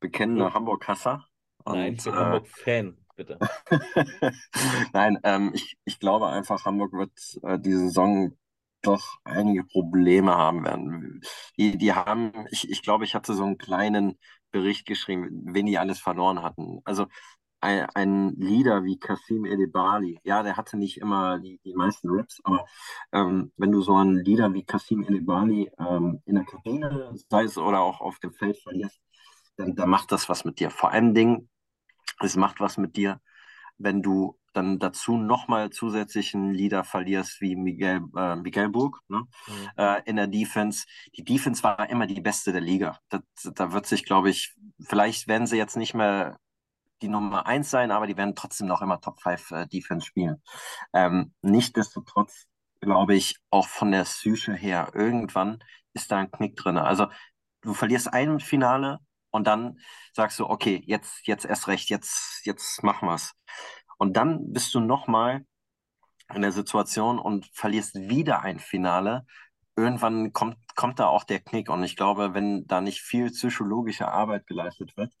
bekennender Ja. Hamburg-Hasser. Nein, ich bin äh, Hamburg-Fan, bitte. Nein, ähm, ich, ich glaube einfach, Hamburg wird äh, die Saison doch einige Probleme haben werden. Die, die haben, ich, ich glaube, ich hatte so einen kleinen Bericht geschrieben, wen die alles verloren hatten. Also ein, ein Leader wie Kasim Edebali, ja, der hatte nicht immer die, die meisten Raps, aber ähm, wenn du so einen Leader wie Kasim Edebali ähm, in der Kabine, sei es oder auch auf dem Feld verlierst, dann, dann macht das was mit dir. Vor allen Dingen, es macht was mit dir, wenn du dann dazu nochmal zusätzlichen Leader verlierst wie Miguel, äh, Miguel Burg ne? Mhm. äh, in der Defense. Die Defense war immer die beste der Liga. Das, da wird sich, glaube ich, vielleicht werden sie jetzt nicht mehr die Nummer eins sein, aber die werden trotzdem noch immer Top 5 äh, Defense spielen. Ähm, Nichtsdestotrotz glaube ich, auch von der Psyche her, irgendwann ist da ein Knick drin. Also du verlierst ein Finale und dann sagst du, okay, jetzt, jetzt erst recht, jetzt, jetzt machen wir's. Und dann bist du nochmal in der Situation und verlierst wieder ein Finale. Irgendwann kommt, kommt da auch der Knick. Und ich glaube, wenn da nicht viel psychologische Arbeit geleistet wird,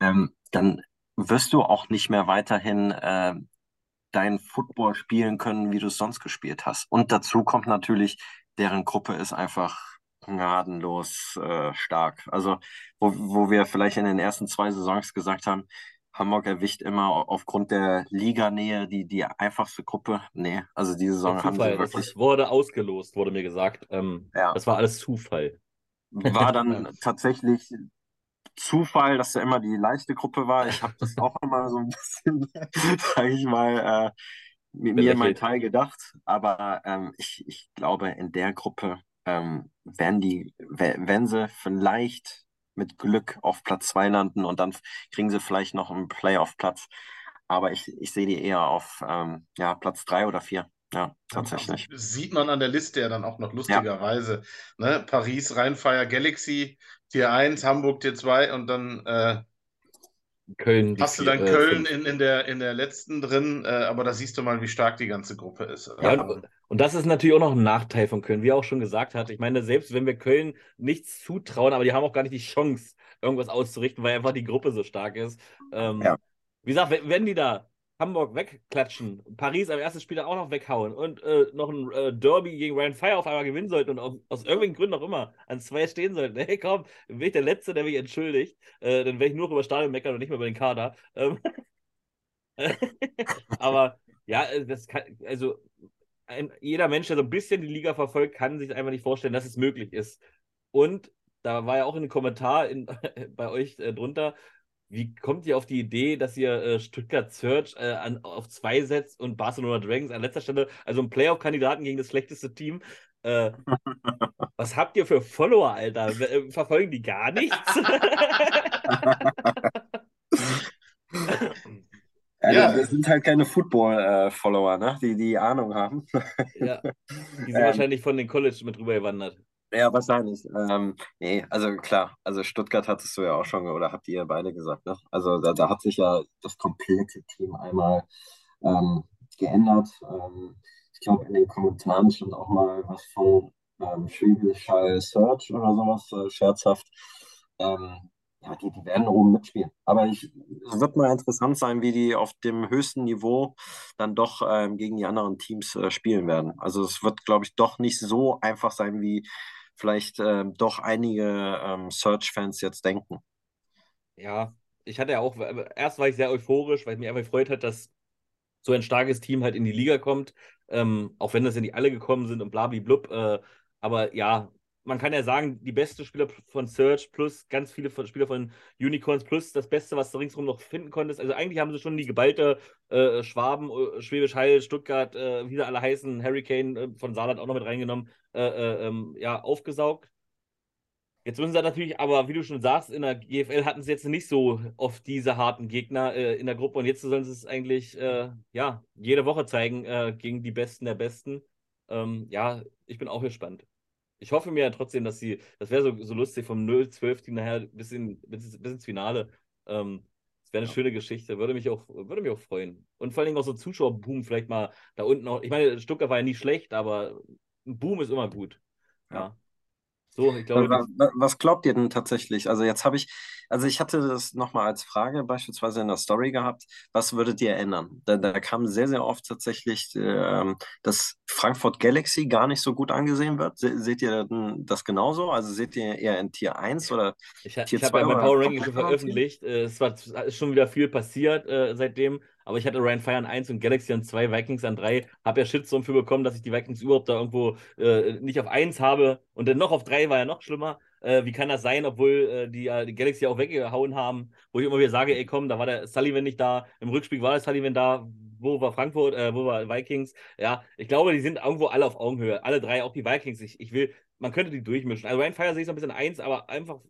ähm, dann wirst du auch nicht mehr weiterhin äh, dein Football spielen können, wie du es sonst gespielt hast. Und dazu kommt natürlich, deren Gruppe ist einfach gnadenlos äh, stark. Also, wo, wo wir vielleicht in den ersten zwei Saisons gesagt haben, Hamburg erwischt immer aufgrund der Liganähe die, die einfachste Gruppe. Nee, also diese Saison haben sie wirklich, es wurde ausgelost, wurde mir gesagt. Ähm, Ja. Das war alles Zufall. war dann tatsächlich Zufall, dass er immer die leichte Gruppe war. Ich habe das auch immer so ein bisschen, sage ich mal, äh, mir mir mein. Teil gedacht. Aber ähm, ich, ich glaube, in der Gruppe ähm, werden die, we- wenn sie vielleicht mit Glück auf Platz zwei landen und dann kriegen sie vielleicht noch einen Playoff-Platz. Aber ich, ich sehe die eher auf ähm, ja, Platz drei oder vier. Ja, tatsächlich. Das sieht man an der Liste ja dann auch noch lustigerweise. Ne? Paris, Rheinfire, Galaxy, Tier 1, Hamburg, Tier 2 und dann äh, Köln. die hast du dann äh, Köln in, in, der, in der letzten drin, äh, aber da siehst du mal, wie stark die ganze Gruppe ist. Ja, und, und das ist natürlich auch noch ein Nachteil von Köln, wie er auch schon gesagt hat. Ich meine, selbst wenn wir Köln nichts zutrauen, aber die haben auch gar nicht die Chance, irgendwas auszurichten, weil einfach die Gruppe so stark ist. Ähm, Ja. Wie gesagt, wenn, wenn die da Hamburg wegklatschen, Paris am ersten Spieltag auch noch weghauen und äh, noch ein äh, Derby gegen Ryan Fire auf einmal gewinnen sollten und auf, aus irgendwelchen Gründen auch immer an zwei stehen sollten, hey komm, bin ich der Letzte, der mich entschuldigt. Äh, dann werde ich nur über Stadion meckern und nicht mehr über den Kader. Ähm, aber ja, äh, das kann, also ein, jeder Mensch, der so ein bisschen die Liga verfolgt, kann sich einfach nicht vorstellen, dass es möglich ist. Und da war ja auch in einem Kommentar in, bei euch äh, drunter, wie kommt ihr auf die Idee, dass ihr äh, Stuttgart Search äh, an, auf zwei setzt und Barcelona Dragons an letzter Stelle, also einen Playoff-Kandidaten gegen das schlechteste Team? Äh, was habt ihr für Follower, Alter? Äh, Verfolgen die gar nichts? Ja, Ja. das sind halt keine Football-Follower, ne? Die die Ahnung haben. ja. Die sind Ähm. wahrscheinlich von den College mit rübergewandert. Ja, wahrscheinlich. Ähm, nee, also klar, also Stuttgart hattest du ja auch schon, oder habt ihr beide gesagt, ne? Also da, da hat sich ja das komplette Team einmal ähm, geändert. Ähm, ich glaube, in den Kommentaren stand auch mal was von ähm, Schwäbischall Search oder sowas, äh, scherzhaft. Ähm, ja, die, die werden oben mitspielen. Aber ich, es wird mal interessant sein, wie die auf dem höchsten Niveau dann doch ähm, gegen die anderen Teams äh, spielen werden. Also es wird, glaube ich, doch nicht so einfach sein, wie vielleicht ähm, doch einige ähm, Search-Fans jetzt denken. Ja, ich hatte ja auch, erst war ich sehr euphorisch, weil mich einfach gefreut hat, dass so ein starkes Team halt in die Liga kommt, ähm, auch wenn das ja nicht alle gekommen sind und blablablub. Äh, aber ja, man kann ja sagen, die besten Spieler von Search plus ganz viele von, Spieler von Unicorns plus das Beste, was du ringsherum noch finden konntest. Also eigentlich haben sie schon die geballte äh, Schwaben, äh, Schwäbisch Hall, Stuttgart, äh, wie sie alle heißen, Hurricane äh, von Saarland auch noch mit reingenommen, äh, äh, ähm, ja, aufgesaugt. Jetzt müssen sie natürlich, aber wie du schon sagst, in der GFL hatten sie jetzt nicht so oft diese harten Gegner äh, in der Gruppe und jetzt sollen sie es eigentlich äh, ja, jede Woche zeigen äh, gegen die Besten der Besten. Ähm, ja, ich bin auch gespannt. Ich hoffe mir ja trotzdem, dass sie, das wäre so, so lustig, vom 0-12-Team nachher bis, in, bis, bis ins Finale. Ähm, Das wäre eine ja. schöne Geschichte, würde mich, auch, würde mich auch freuen. Und vor allen Dingen auch so Zuschauerboom vielleicht mal da unten auch. Ich meine, Stuttgart war ja nie schlecht, aber ein Boom ist immer gut. ja. So, ich glaube, was, was glaubt ihr denn tatsächlich? Also jetzt habe ich, also ich hatte das nochmal als Frage beispielsweise in der Story gehabt, was würdet ihr ändern? Da, da kam sehr, sehr oft tatsächlich, äh, dass Frankfurt Galaxy gar nicht so gut angesehen wird. Se, seht ihr das genauso? Also seht ihr eher in Tier 1 oder ich, Tier ich 2? Ich habe ja mein Power Ranking schon veröffentlicht. Äh, es war ist schon wieder viel passiert äh, seitdem. Aber ich hatte Ryan Fire an 1 und Galaxy an 2, Vikings an 3. Habe ja Shitstorm für bekommen, dass ich die Vikings überhaupt da irgendwo äh, nicht auf 1 habe. Und dann noch auf 3 war ja noch schlimmer. Äh, wie kann das sein, obwohl äh, die, äh, die Galaxy auch weggehauen haben, wo ich immer wieder sage, ey komm, da war der Sullivan nicht da, im Rückspiel war der Sullivan da, wo war Frankfurt, äh, wo war Vikings? Ja, ich glaube, die sind irgendwo alle auf Augenhöhe, alle drei, auch die Vikings. Ich, ich will, man könnte die durchmischen. Also Ryan Fire sehe ich so ein bisschen eins, aber einfach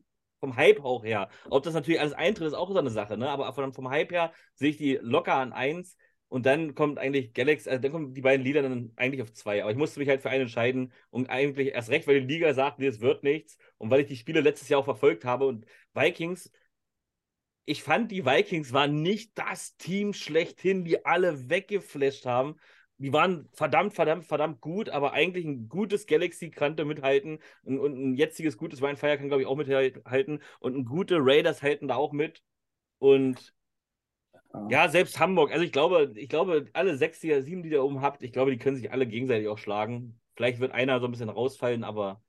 vom Hype auch her. Ob das natürlich alles eintritt, ist auch so eine Sache, ne? Aber vom, vom Hype her sehe ich die locker an eins. Und dann kommt eigentlich Galaxy, also dann kommen die beiden Lieder dann eigentlich auf zwei. Aber ich musste mich halt für einen entscheiden und eigentlich erst recht, weil die Liga sagt, nee, es wird nichts. Und weil ich die Spiele letztes Jahr auch verfolgt habe und Vikings, ich fand, die Vikings waren nicht das Team schlechthin, die alle weggeflasht haben. Die waren verdammt, verdammt, verdammt gut, aber eigentlich ein gutes Galaxy kannte mithalten und, und ein jetziges gutes Wildfire kann, glaube ich, auch mithalten und ein gute Raiders halten da auch mit. Und ja, selbst Hamburg. Also ich glaube, ich glaube, alle sechs, die, sieben, die ihr oben habt, ich glaube, die können sich alle gegenseitig auch schlagen. Vielleicht wird einer so ein bisschen rausfallen, aber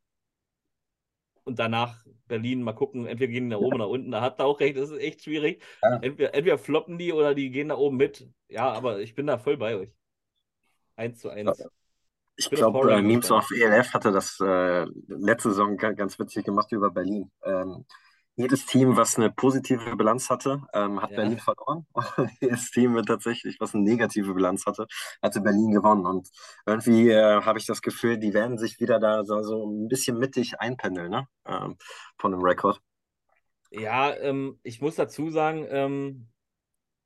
und danach Berlin mal gucken, entweder gehen die nach oben oder nach unten. Da hat er auch recht, das ist echt schwierig. Ja. Entweder, entweder floppen die oder die gehen da oben mit. Ja, aber ich bin da voll bei euch. Eins zu eins. Ich glaube, äh, Memes auf ELF hatte das äh, letzte Saison ganz witzig gemacht über Berlin. Ähm, jedes Team, was eine positive Bilanz hatte, ähm, hat ja. Berlin verloren. jedes Team, tatsächlich, was eine negative Bilanz hatte, hatte Berlin gewonnen. Und irgendwie äh, habe ich das Gefühl, die werden sich wieder da so, so ein bisschen mittig einpendeln, ne? Ähm, von dem Rekord. Ja, ähm, ich muss dazu sagen, ähm,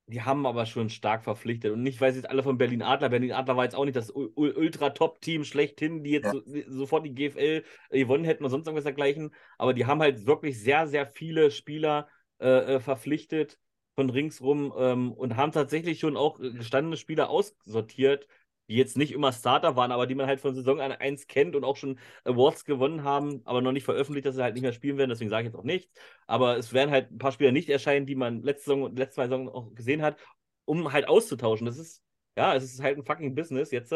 die haben aber schon stark verpflichtet. Und nicht, weil sie jetzt alle von Berlin Adler. Berlin Adler war jetzt auch nicht das Ultra-Top-Team schlechthin, die jetzt ja. so, sofort die GFL gewonnen hätten oder sonst irgendwas dergleichen. Aber die haben halt wirklich sehr, sehr viele Spieler äh, äh verpflichtet von ringsrum ähm, und haben tatsächlich schon auch gestandene Spieler aussortiert, die jetzt nicht immer Starter waren, aber die man halt von Saison 1 kennt und auch schon Awards gewonnen haben, aber noch nicht veröffentlicht, dass sie halt nicht mehr spielen werden, deswegen sage ich jetzt auch nichts. Aber es werden halt ein paar Spieler nicht erscheinen, die man letzte Saison und letzte zwei Saison auch gesehen hat, um halt auszutauschen. Das ist, ja, es ist halt ein fucking Business jetzt.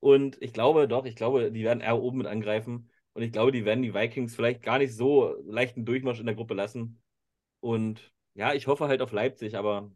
Und ich glaube doch, ich glaube, die werden eher oben mit angreifen. Und ich glaube, die werden die Vikings vielleicht gar nicht so leichten Durchmarsch in der Gruppe lassen. Und ja, ich hoffe halt auf Leipzig, aber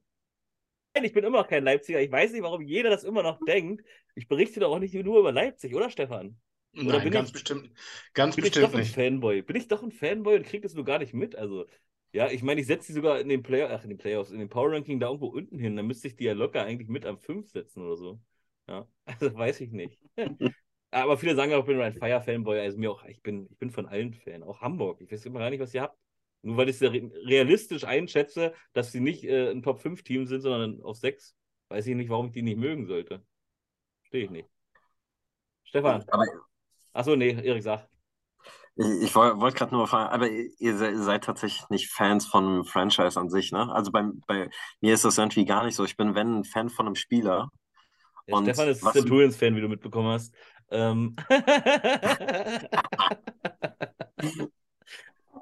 ich bin immer noch kein Leipziger. Ich weiß nicht, warum jeder das immer noch denkt. Ich berichte doch auch nicht nur über Leipzig, oder Stefan? Oder Nein, ganz ich, bestimmt, ganz bin bestimmt ich doch nicht. ein Fanboy? Bin ich doch ein Fanboy und kriege das nur gar nicht mit? Also, ja, ich meine, ich setze die sogar in den Play ach, in den Playoffs, in den Power Ranking da irgendwo unten hin. Dann müsste ich die ja locker eigentlich mit am 5 setzen oder so. Ja, also weiß ich nicht. Aber viele sagen auch, ich bin ein Fire Fanboy. Also mir auch, ich bin, ich bin von allen Fan. Auch Hamburg. Ich weiß immer gar nicht, was ihr habt. Nur weil ich es realistisch einschätze, dass sie nicht äh, ein Top-5-Team sind, sondern auf 6, weiß ich nicht, warum ich die nicht mögen sollte. Verstehe ich nicht. Stefan. Aber, Achso, nee, Erik, sag. Ich, ich wollte wollt gerade nur fragen, aber ihr seid, seid, tatsächlich nicht Fans von einem Franchise an sich, ne? Also bei, bei mir ist das irgendwie gar nicht so. Ich bin, wenn, ein Fan von einem Spieler. Ja, Stefan ist Centurions-Fan, wie du mitbekommen hast. Ähm.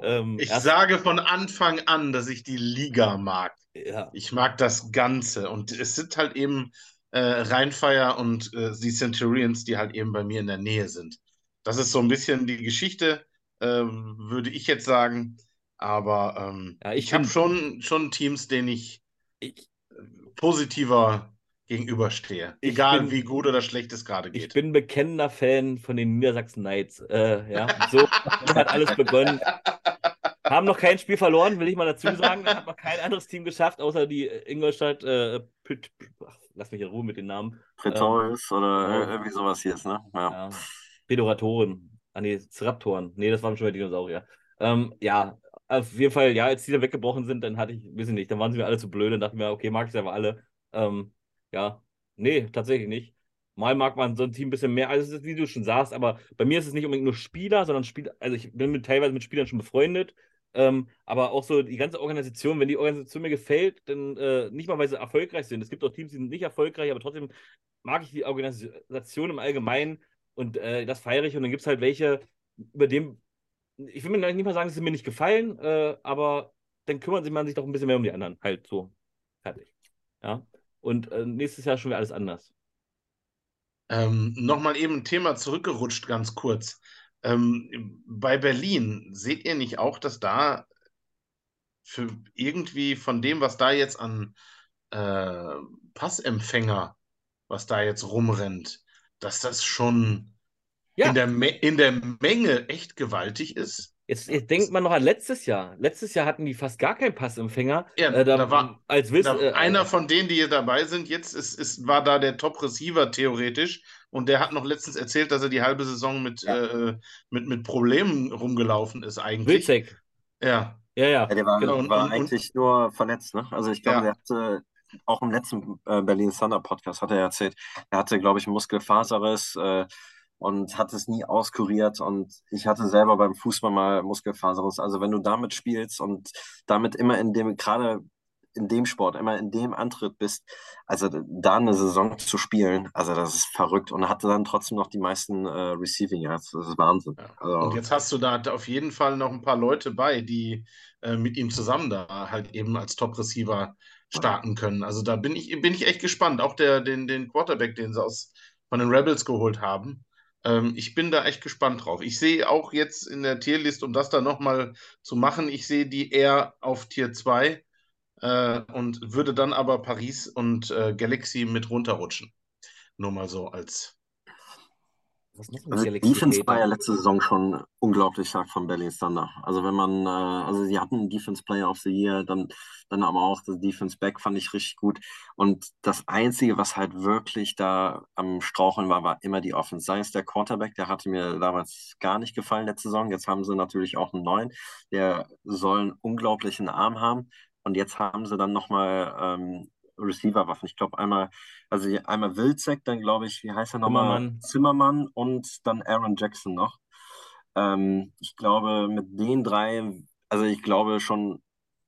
Ähm, ich sage von Anfang an, dass ich die Liga mag. Ja. Ich mag das Ganze. Und es sind halt eben äh, Rheinfire und äh, die Centurions, die halt eben bei mir in der Nähe sind. Das ist so ein bisschen die Geschichte, äh, würde ich jetzt sagen. Aber ähm, ja, ich, ich habe schon, schon Teams, denen ich, ich positiver gegenüberstehe. Egal bin, wie gut oder schlecht es gerade geht. Ich bin bekennender Fan von den Niedersachsen Knights. Äh, ja, so hat alles begonnen. Haben noch kein Spiel verloren, will ich mal dazu sagen. Hat noch kein anderes Team geschafft, außer die Ingolstadt. Äh, Püt, ach, lass mich in Ruhe mit den Namen. Pretorius ähm, oder irgendwie sowas hier ist, ne? Ja. ja. Predoratoren. Ah, nee, Raptoren. Nee, das waren schon mal Dinosaurier. Ähm, ja, auf jeden Fall, ja, als die dann weggebrochen sind, dann hatte ich, weiß ich nicht, dann waren sie mir alle zu blöd. Dann dachte ich mir, okay, mag ich aber alle. Ähm, ja, nee, tatsächlich nicht. Mal mag man so ein Team ein bisschen mehr, also ist, wie du schon sagst, aber bei mir ist es nicht unbedingt nur Spieler, sondern Spieler, also ich bin mit, teilweise mit Spielern schon befreundet Ähm, aber auch so die ganze Organisation, wenn die Organisation mir gefällt, dann äh, nicht mal, weil sie erfolgreich sind. Es gibt auch Teams, die sind nicht erfolgreich, aber trotzdem mag ich die Organisation im Allgemeinen und äh, das feiere ich. Und dann gibt es halt welche, über dem, ich will mir nicht mal sagen, dass sie mir nicht gefallen, äh, aber dann kümmern sich man sich doch ein bisschen mehr um die anderen. Halt so. Fertig. Ja. Und äh, nächstes Jahr schon wieder alles anders. Ähm, Nochmal eben ein Thema zurückgerutscht, ganz kurz. Ähm, bei Berlin, seht ihr nicht auch, dass da für irgendwie von dem, was da jetzt an äh, Passempfänger, was da jetzt rumrennt, dass das schon Ja. in der, Me in der Menge echt gewaltig ist? Jetzt, jetzt denkt man noch an letztes Jahr. Letztes Jahr hatten die fast gar keinen Passempfänger. Ja, Äh, da, da war- als Wiss, Da, äh, einer von denen, die hier dabei sind, jetzt ist, ist, war da der Top-Receiver theoretisch und der hat noch letztens erzählt, dass er die halbe Saison mit, äh, mit, mit Problemen rumgelaufen ist eigentlich. Wilczek. Ja, Ja, ja. Ja, der war, genau. und- war und- eigentlich nur verletzt, ne? Also ich glaube, Ja. der hatte auch im letzten äh, Berlin Thunder Podcast hat er erzählt, er hatte, glaube ich, einen Muskelfaserriss äh, und hat es nie auskuriert. Und ich hatte selber beim Fußball mal Muskelfaserriss. Also wenn du damit spielst und damit immer in dem, gerade in dem Sport, immer in dem Antritt bist, also da eine Saison zu spielen, also das ist verrückt. Und hatte dann trotzdem noch die meisten äh, Receiving Yards. Das ist Wahnsinn. Ja. Also, Und jetzt hast du da auf jeden Fall noch ein paar Leute bei, die äh, mit ihm zusammen da halt eben als Top-Receiver starten können. Also da bin ich, bin ich echt gespannt. Auch der, den, den Quarterback, den sie aus, von den Rebels geholt haben. Ähm, ich bin da echt gespannt drauf. Ich sehe auch jetzt in der Tierlist, um das da nochmal zu machen, ich sehe die eher auf Tier 2 äh, und würde dann aber Paris und äh, Galaxy mit runterrutschen. Nur mal so als. Was noch Also Defense war ja letzte Saison schon unglaublich stark von Berlin Thunder. Also wenn man, äh, also sie hatten einen Defense Player of the Year, dann, dann aber auch das Defense Back fand ich richtig gut. Und das Einzige, was halt wirklich da am Straucheln war, war immer die Offense. Sei es der Quarterback, der hatte mir damals gar nicht gefallen letzte Saison. Jetzt haben sie natürlich auch einen neuen, der soll einen unglaublichen Arm haben. Und jetzt haben sie dann nochmal ähm, Receiver-Waffen. Ich glaube einmal, also einmal Wilczek, dann glaube ich, wie heißt er nochmal? Zimmermann. Zimmermann und dann Aaron Jackson noch. Ähm, ich glaube, mit den drei, also ich glaube schon,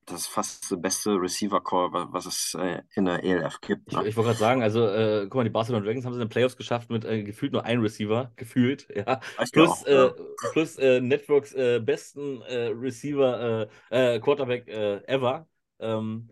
das ist fast der beste Receiver-Core, wa- was es äh, in der ELF gibt. Ich, Ne? ich wollte gerade sagen, also, äh, guck mal, die Barcelona Dragons haben es in den Playoffs geschafft mit äh, gefühlt nur einem Receiver, gefühlt, ja. Du Plus, auch, äh, ja. plus äh, Networks äh, besten Receiver, Quarterback ever. Ähm,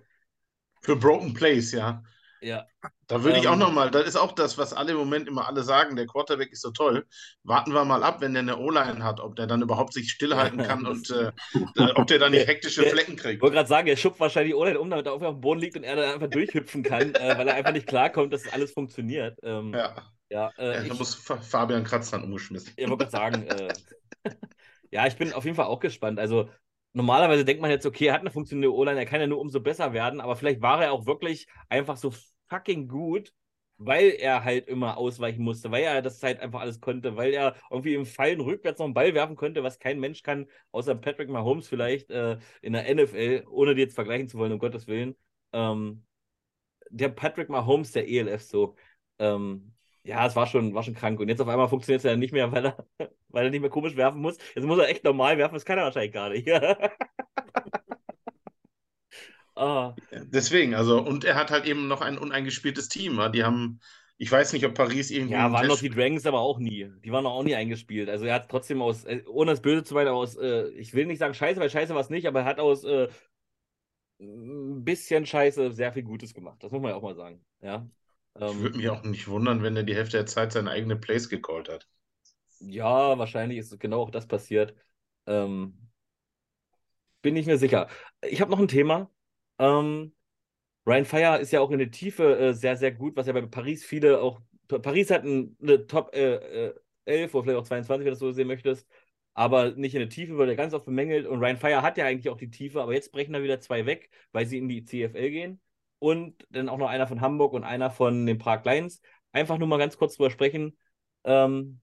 Für Broken Plays, ja. ja, Da würde ich auch Ähm, nochmal, das ist auch das, was alle im Moment immer alle sagen, der Quarterback ist so toll. Warten wir mal ab, wenn der eine O-Line hat, ob der dann überhaupt sich stillhalten kann und äh, äh, ob der dann nicht hektische Flecken ich kriegt. wollte gerade sagen, er schupft wahrscheinlich ohne um, damit er auf dem Boden liegt und er dann einfach durchhüpfen kann, äh, weil er einfach nicht klarkommt, dass alles funktioniert. Ähm, ja, Ja, äh, ja, ich, da muss Fa- Fabian Kratz dann umgeschmissen. Ich wollte gerade sagen, äh, ja, ich bin auf jeden Fall auch gespannt. Also normalerweise denkt man jetzt, okay, er hat eine funktionierende O-Line, er kann ja nur umso besser werden, aber vielleicht war er auch wirklich einfach so fucking gut, weil er halt immer ausweichen musste, weil er das halt einfach alles konnte, weil er irgendwie im Fallen rückwärts noch einen Ball werfen konnte, was kein Mensch kann, außer Patrick Mahomes vielleicht äh, in der NFL, ohne die jetzt vergleichen zu wollen, um Gottes Willen. Ähm, der Patrick Mahomes der ELF so. Ähm, ja, es war schon, war schon krank. Und jetzt auf einmal funktioniert es ja nicht mehr, weil er, weil er nicht mehr komisch werfen muss. Jetzt muss er echt normal werfen, das kann er wahrscheinlich gar nicht. ah, Deswegen, also, und er hat halt eben noch ein uneingespieltes Team. Die haben, ich weiß nicht, ob Paris irgendwie. ja, waren noch die Test- Dragons aber auch nie. Die waren auch nie eingespielt. Also er hat trotzdem aus, äh, ohne das Böse zu meinen, aus, äh, ich will nicht sagen Scheiße, weil Scheiße war es nicht, aber er hat aus äh, ein bisschen Scheiße sehr viel Gutes gemacht. Das muss man ja auch mal sagen. Ja. Ich Ähm, würde mich auch nicht wundern, wenn er die Hälfte der Zeit seine eigene Plays gecallt hat. Ja, wahrscheinlich ist genau auch das passiert. Ähm, bin ich mir sicher. Ich habe noch ein Thema. Ähm, Ryan Fire ist ja auch in der Tiefe äh, sehr, sehr gut, was ja bei Paris viele auch. Pa- Paris hat ein, eine Top äh, äh, 11 oder vielleicht auch 22, wenn du das so sehen möchtest, aber nicht in der Tiefe, wird er ganz oft bemängelt. Und Ryan Fire hat ja eigentlich auch die Tiefe, aber jetzt brechen da wieder zwei weg, weil sie in die CFL gehen. Und dann auch noch einer von Hamburg und einer von den Prag Lions. Einfach nur mal ganz kurz drüber sprechen. Ähm,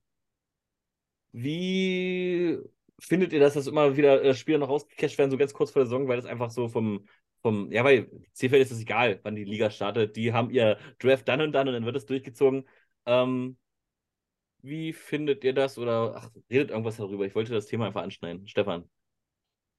wie findet ihr das, dass immer wieder äh, Spieler noch rausgecasht werden, so ganz kurz vor der Saison, weil das einfach so vom, vom, ja, weil CFL ist es egal, wann die Liga startet. Die haben ihr Draft dann und dann und dann wird es durchgezogen. Ähm, wie findet ihr das? Oder ach, redet irgendwas darüber? Ich wollte das Thema einfach anschneiden. Stefan.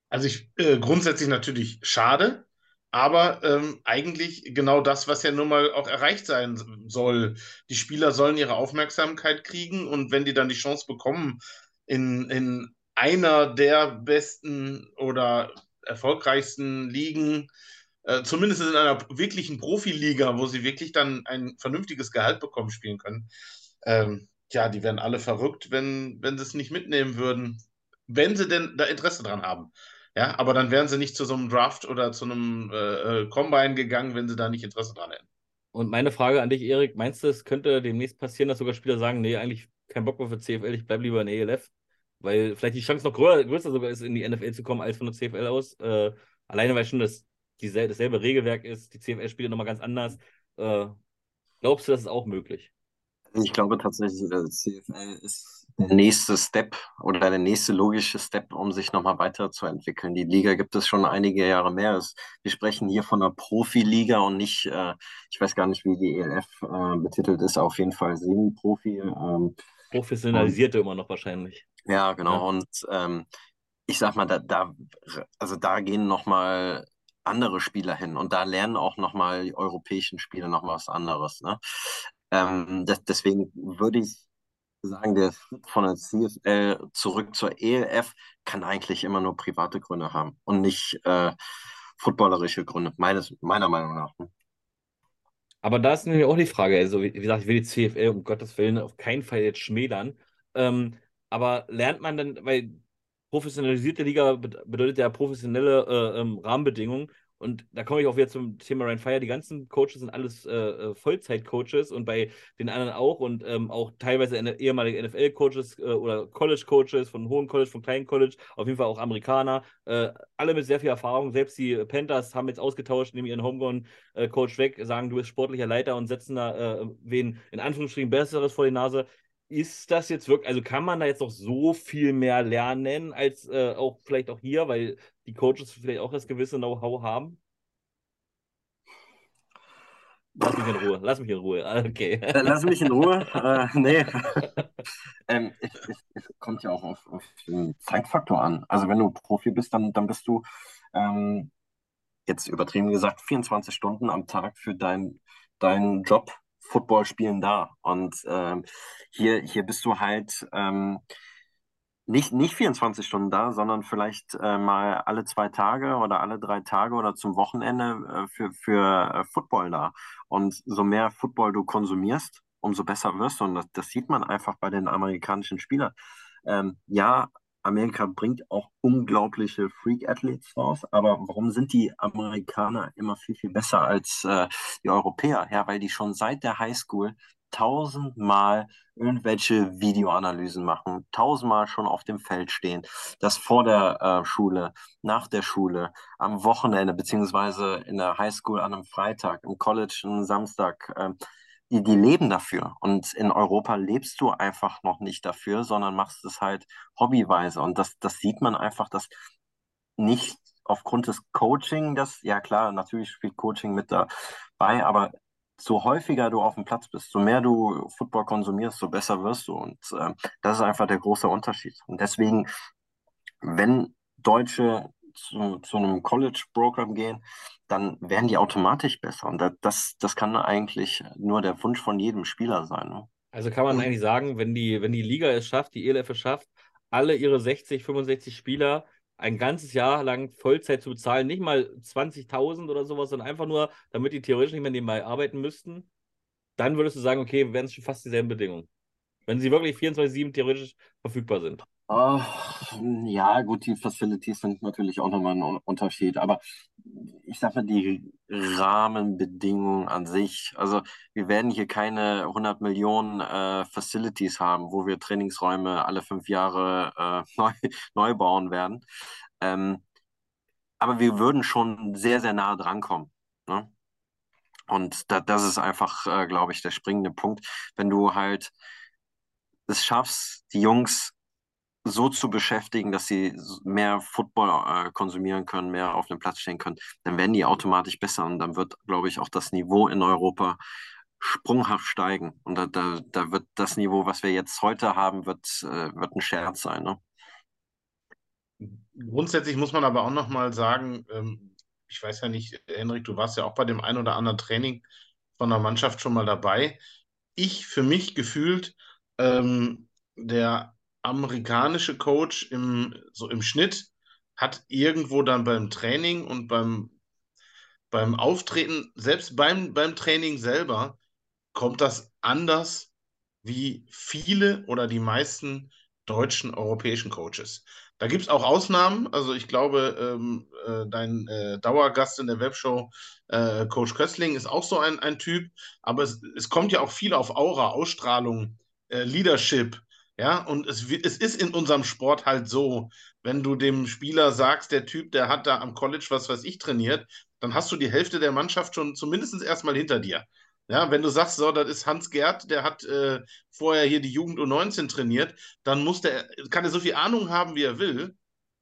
Also ich äh, grundsätzlich natürlich schade, aber ähm, eigentlich genau das, was ja nun mal auch erreicht sein soll. Die Spieler sollen ihre Aufmerksamkeit kriegen und wenn die dann die Chance bekommen, in, in einer der besten oder erfolgreichsten Ligen, äh, zumindest in einer wirklichen Profiliga, wo sie wirklich dann ein vernünftiges Gehalt bekommen, spielen können. Ähm, ja, die wären alle verrückt, wenn, wenn sie es nicht mitnehmen würden, wenn sie denn da Interesse dran haben. Ja, aber dann wären sie nicht zu so einem Draft oder zu einem äh, äh, Combine gegangen, wenn sie da nicht Interesse dran hätten. Und meine Frage an dich, Erik, meinst du, es könnte demnächst passieren, dass sogar Spieler sagen, nee, eigentlich kein Bock mehr für CFL, ich bleibe lieber in ELF? Weil vielleicht die Chance noch größer, größer sogar ist, in die NFL zu kommen, als von der CFL aus. Äh, alleine, weil schon das, diesel dasselbe Regelwerk ist, die CFL spielt nochmal ganz anders. Äh, glaubst du, das ist auch möglich? Ich glaube tatsächlich, der CFL ist der nächste Step oder der nächste logische Step, um sich nochmal weiterzuentwickeln. Die Liga gibt es schon einige Jahre mehr. Wir sprechen hier von einer Profiliga und nicht, äh, ich weiß gar nicht, wie die ELF äh, betitelt ist, auf jeden Fall Semi-Profi. Ähm, Professionalisierte immer noch wahrscheinlich. Ja, genau. Ja. Und ähm, ich sag mal, da, da, also da gehen nochmal andere Spieler hin und da lernen auch nochmal die europäischen Spieler noch was anderes. Ne? Ähm, das, deswegen würde ich sagen, der von der CFL zurück zur ELF kann eigentlich immer nur private Gründe haben und nicht äh, footballerische Gründe, meines, meiner Meinung nach. Aber da ist nämlich auch die Frage, also wie gesagt, ich will die CFL um Gottes Willen auf keinen Fall jetzt schmälern. Ähm, aber lernt man dann, weil professionalisierte Liga bedeutet ja professionelle äh, ähm, Rahmenbedingungen. Und da komme ich auch wieder zum Thema Ryan Fire. Die ganzen Coaches sind alles äh, äh Vollzeit-Coaches und bei den anderen auch und ähm, auch teilweise ehemalige NFL-Coaches äh, oder College-Coaches von hohen College, von kleinen College, auf jeden Fall auch Amerikaner. Äh, alle mit sehr viel Erfahrung. Selbst die Panthers haben jetzt ausgetauscht, nehmen ihren Homegrown-Coach weg, sagen, du bist sportlicher Leiter und setzen da äh, wen in Anführungsstrichen Besseres vor die Nase ist das jetzt wirklich, also kann man da jetzt noch so viel mehr lernen, als äh, auch vielleicht auch hier, weil die Coaches vielleicht auch das gewisse Know-how haben? Lass mich in Ruhe, lass mich in Ruhe. Okay. Äh, lass mich in Ruhe. äh, nee. ähm, es, es, es, kommt ja auch auf, auf, den Zeitfaktor an. Also wenn du Profi bist, dann, dann bist du ähm, jetzt übertrieben gesagt 24 Stunden am Tag für deinen dein Job Football spielen da. Und ähm, hier, hier bist du halt ähm, nicht, nicht 24 Stunden da, sondern vielleicht äh, mal alle zwei Tage oder alle drei Tage oder zum Wochenende äh, für, für äh, Football da. Und so mehr Football du konsumierst, umso besser wirst du. Und das, das sieht man einfach bei den amerikanischen Spielern. Ähm, ja, Amerika bringt auch unglaubliche Freak-Athletes raus, aber warum sind die Amerikaner immer viel, viel besser als äh, die Europäer? Ja, weil die schon seit der Highschool tausendmal irgendwelche Videoanalysen machen, tausendmal schon auf dem Feld stehen, das vor der äh, Schule, nach der Schule, am Wochenende, beziehungsweise in der Highschool an einem Freitag, im College am Samstag. Äh, die, die leben dafür. Und in Europa lebst du einfach noch nicht dafür, sondern machst es halt hobbyweise. Und das, das sieht man einfach, dass nicht aufgrund des Coaching, das, ja klar, natürlich spielt Coaching mit dabei, aber so häufiger du auf dem Platz bist, so mehr du Football konsumierst, so besser wirst du. Und äh, das ist einfach der große Unterschied. Und deswegen, wenn Deutsche zu, zu einem College-Programm gehen, dann werden die automatisch besser. Und das, das kann eigentlich nur der Wunsch von jedem Spieler sein. Ne? Also kann man mhm. eigentlich sagen, wenn die, wenn die Liga es schafft, die ELF es schafft, alle ihre 60, 65 Spieler ein ganzes Jahr lang Vollzeit zu bezahlen, nicht mal 20.000 oder sowas, sondern einfach nur, damit die theoretisch nicht mehr nebenbei arbeiten müssten, dann würdest du sagen, okay, wären es schon fast dieselben Bedingungen. Wenn sie wirklich 24-7 theoretisch verfügbar sind. Ja, gut, die Facilities sind natürlich auch nochmal ein Unterschied, aber ich sage mal, die Rahmenbedingungen an sich, also wir werden hier keine 100 Millionen äh, Facilities haben, wo wir Trainingsräume alle fünf Jahre äh, neu, neu bauen werden. Ähm, aber wir würden schon sehr, sehr nah drankommen. Ne? Und da, das ist einfach, äh, glaube ich, der springende Punkt. Wenn du halt es schaffst, die Jungs so zu beschäftigen, dass sie mehr Football äh, konsumieren können, mehr auf dem Platz stehen können, dann werden die automatisch besser und dann wird, glaube ich, auch das Niveau in Europa sprunghaft steigen. Und da, da, da wird das Niveau, was wir jetzt heute haben, wird, äh, wird ein Scherz sein. Ne? grundsätzlich muss man aber auch nochmal sagen, ähm, ich weiß ja nicht, Henrik, du warst ja auch bei dem ein oder anderen Training von der Mannschaft schon mal dabei. Ich für mich gefühlt, ähm, der amerikanische Coach im, so im Schnitt hat irgendwo dann beim Training und beim, beim Auftreten, selbst beim, beim Training selber, kommt das anders wie viele oder die meisten deutschen, europäischen Coaches. Da gibt es auch Ausnahmen. Also ich glaube, ähm, äh, dein äh, Dauergast in der Webshow, äh, Coach Köstling, ist auch so ein, ein Typ. Aber es, es kommt ja auch viel auf Aura, Ausstrahlung, äh, Leadership. Ja, und es, es ist in unserem Sport halt so, wenn du dem Spieler sagst, der Typ, der hat da am College was, was ich trainiert, dann hast du die Hälfte der Mannschaft schon zumindest erstmal hinter dir. Ja, wenn du sagst, so, das ist Hans Gerd, der hat äh, vorher hier die Jugend U19 trainiert, dann muss der, kann er so viel Ahnung haben, wie er will,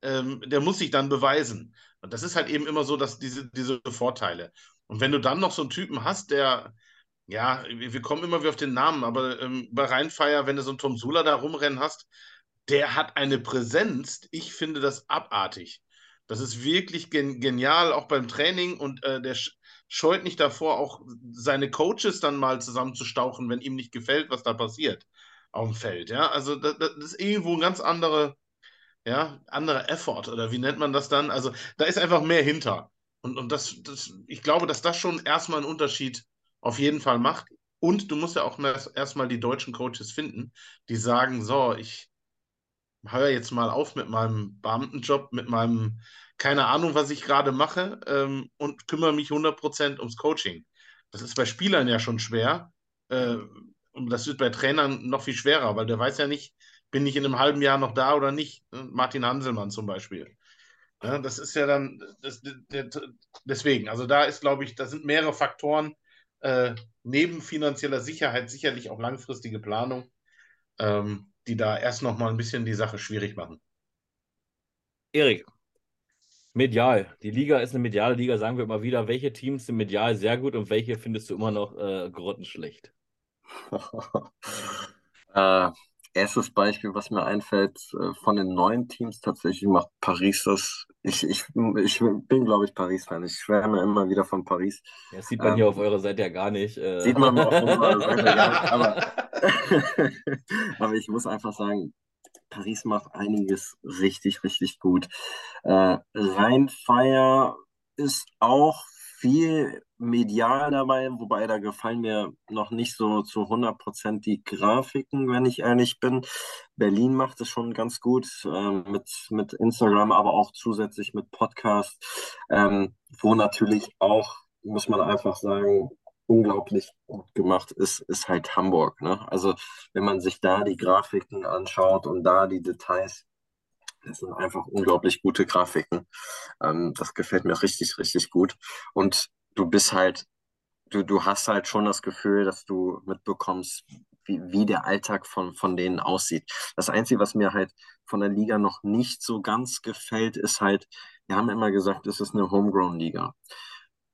ähm, der muss sich dann beweisen. Und das ist halt eben immer so, dass diese, diese Vorteile. Und wenn du dann noch so einen Typen hast, der, ja, wir kommen immer wieder auf den Namen, aber ähm, bei Rheinfeier, wenn du so einen Tom Sula da rumrennen hast, der hat eine Präsenz, ich finde das abartig. Das ist wirklich gen genial, auch beim Training und äh, der scheut nicht davor, auch seine Coaches dann mal zusammenzustauchen, wenn ihm nicht gefällt, was da passiert auf dem Feld. Ja, also das, das ist irgendwo ein ganz andere, ja, anderer Effort oder wie nennt man das dann? Also da ist einfach mehr hinter. Und, und das, das, ich glaube, dass das schon erstmal einen Unterschied auf jeden Fall macht. Und du musst ja auch erstmal die deutschen Coaches finden, die sagen, so, ich höre jetzt mal auf mit meinem Beamtenjob, mit meinem keine Ahnung, was ich gerade mache ähm, und kümmere mich 100% ums Coaching. Das ist bei Spielern ja schon schwer. Äh, und das wird bei Trainern noch viel schwerer, weil der weiß ja nicht, bin ich in einem halben Jahr noch da oder nicht. Martin Hanselmann zum Beispiel. Ja, das ist ja dann, das, der, deswegen, also da ist, glaube ich, da sind mehrere Faktoren, äh, neben finanzieller Sicherheit sicherlich auch langfristige Planung, ähm, die da erst noch mal ein bisschen die Sache schwierig machen. Erik, Medial. Die Liga ist eine mediale Liga, sagen wir immer wieder. Welche Teams sind medial sehr gut und welche findest du immer noch äh, grottenschlecht? äh, erstes Beispiel, was mir einfällt, äh, von den neuen Teams tatsächlich macht Paris das. Ich, ich, ich bin, glaube ich, Paris-Fan. Ich schwärme immer wieder von Paris. Ja, das sieht man ähm, hier auf eurer Seite ja gar nicht. Äh. Sieht man auf unserer Seite gar nicht. Aber, aber ich muss einfach sagen, Paris macht einiges richtig, richtig gut. Äh, Rheinfeier ist auch viel medial dabei, wobei da gefallen mir noch nicht so zu 100% die Grafiken, wenn ich ehrlich bin. Berlin macht es schon ganz gut äh, mit, mit Instagram, aber auch zusätzlich mit Podcast, ähm, wo natürlich auch, muss man einfach sagen, unglaublich gut gemacht ist, ist halt Hamburg. Ne? Also wenn man sich da die Grafiken anschaut und da die Details, das sind einfach unglaublich gute Grafiken. Ähm, das gefällt mir richtig, richtig gut. Und du bist halt, du, du hast halt schon das Gefühl, dass du mitbekommst, wie, wie der Alltag von, von denen aussieht. Das Einzige, was mir halt von der Liga noch nicht so ganz gefällt, ist halt, wir haben immer gesagt, es ist eine Homegrown-Liga.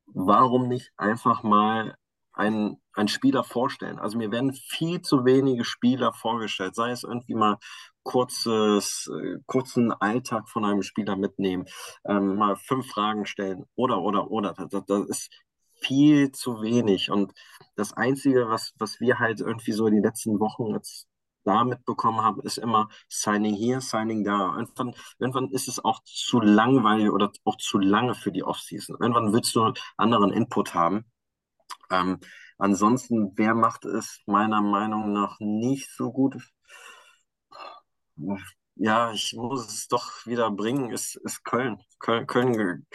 Warum nicht einfach mal einen, einen Spieler vorstellen. Also mir werden viel zu wenige Spieler vorgestellt, sei es irgendwie mal kurzes, äh, kurzen Alltag von einem Spieler mitnehmen, ähm, mal fünf Fragen stellen oder, oder, oder. Das, das ist viel zu wenig. Und das Einzige, was, was wir halt irgendwie so die letzten Wochen jetzt da mitbekommen haben, ist immer Signing hier, Signing da. Irgendwann, irgendwann ist es auch zu langweilig oder auch zu lange für die Offseason. Irgendwann willst du anderen Input haben. Ähm, ansonsten, wer macht es meiner Meinung nach nicht so gut? Ja, ich muss es doch wieder bringen, ist, ist Köln. Köln, Köln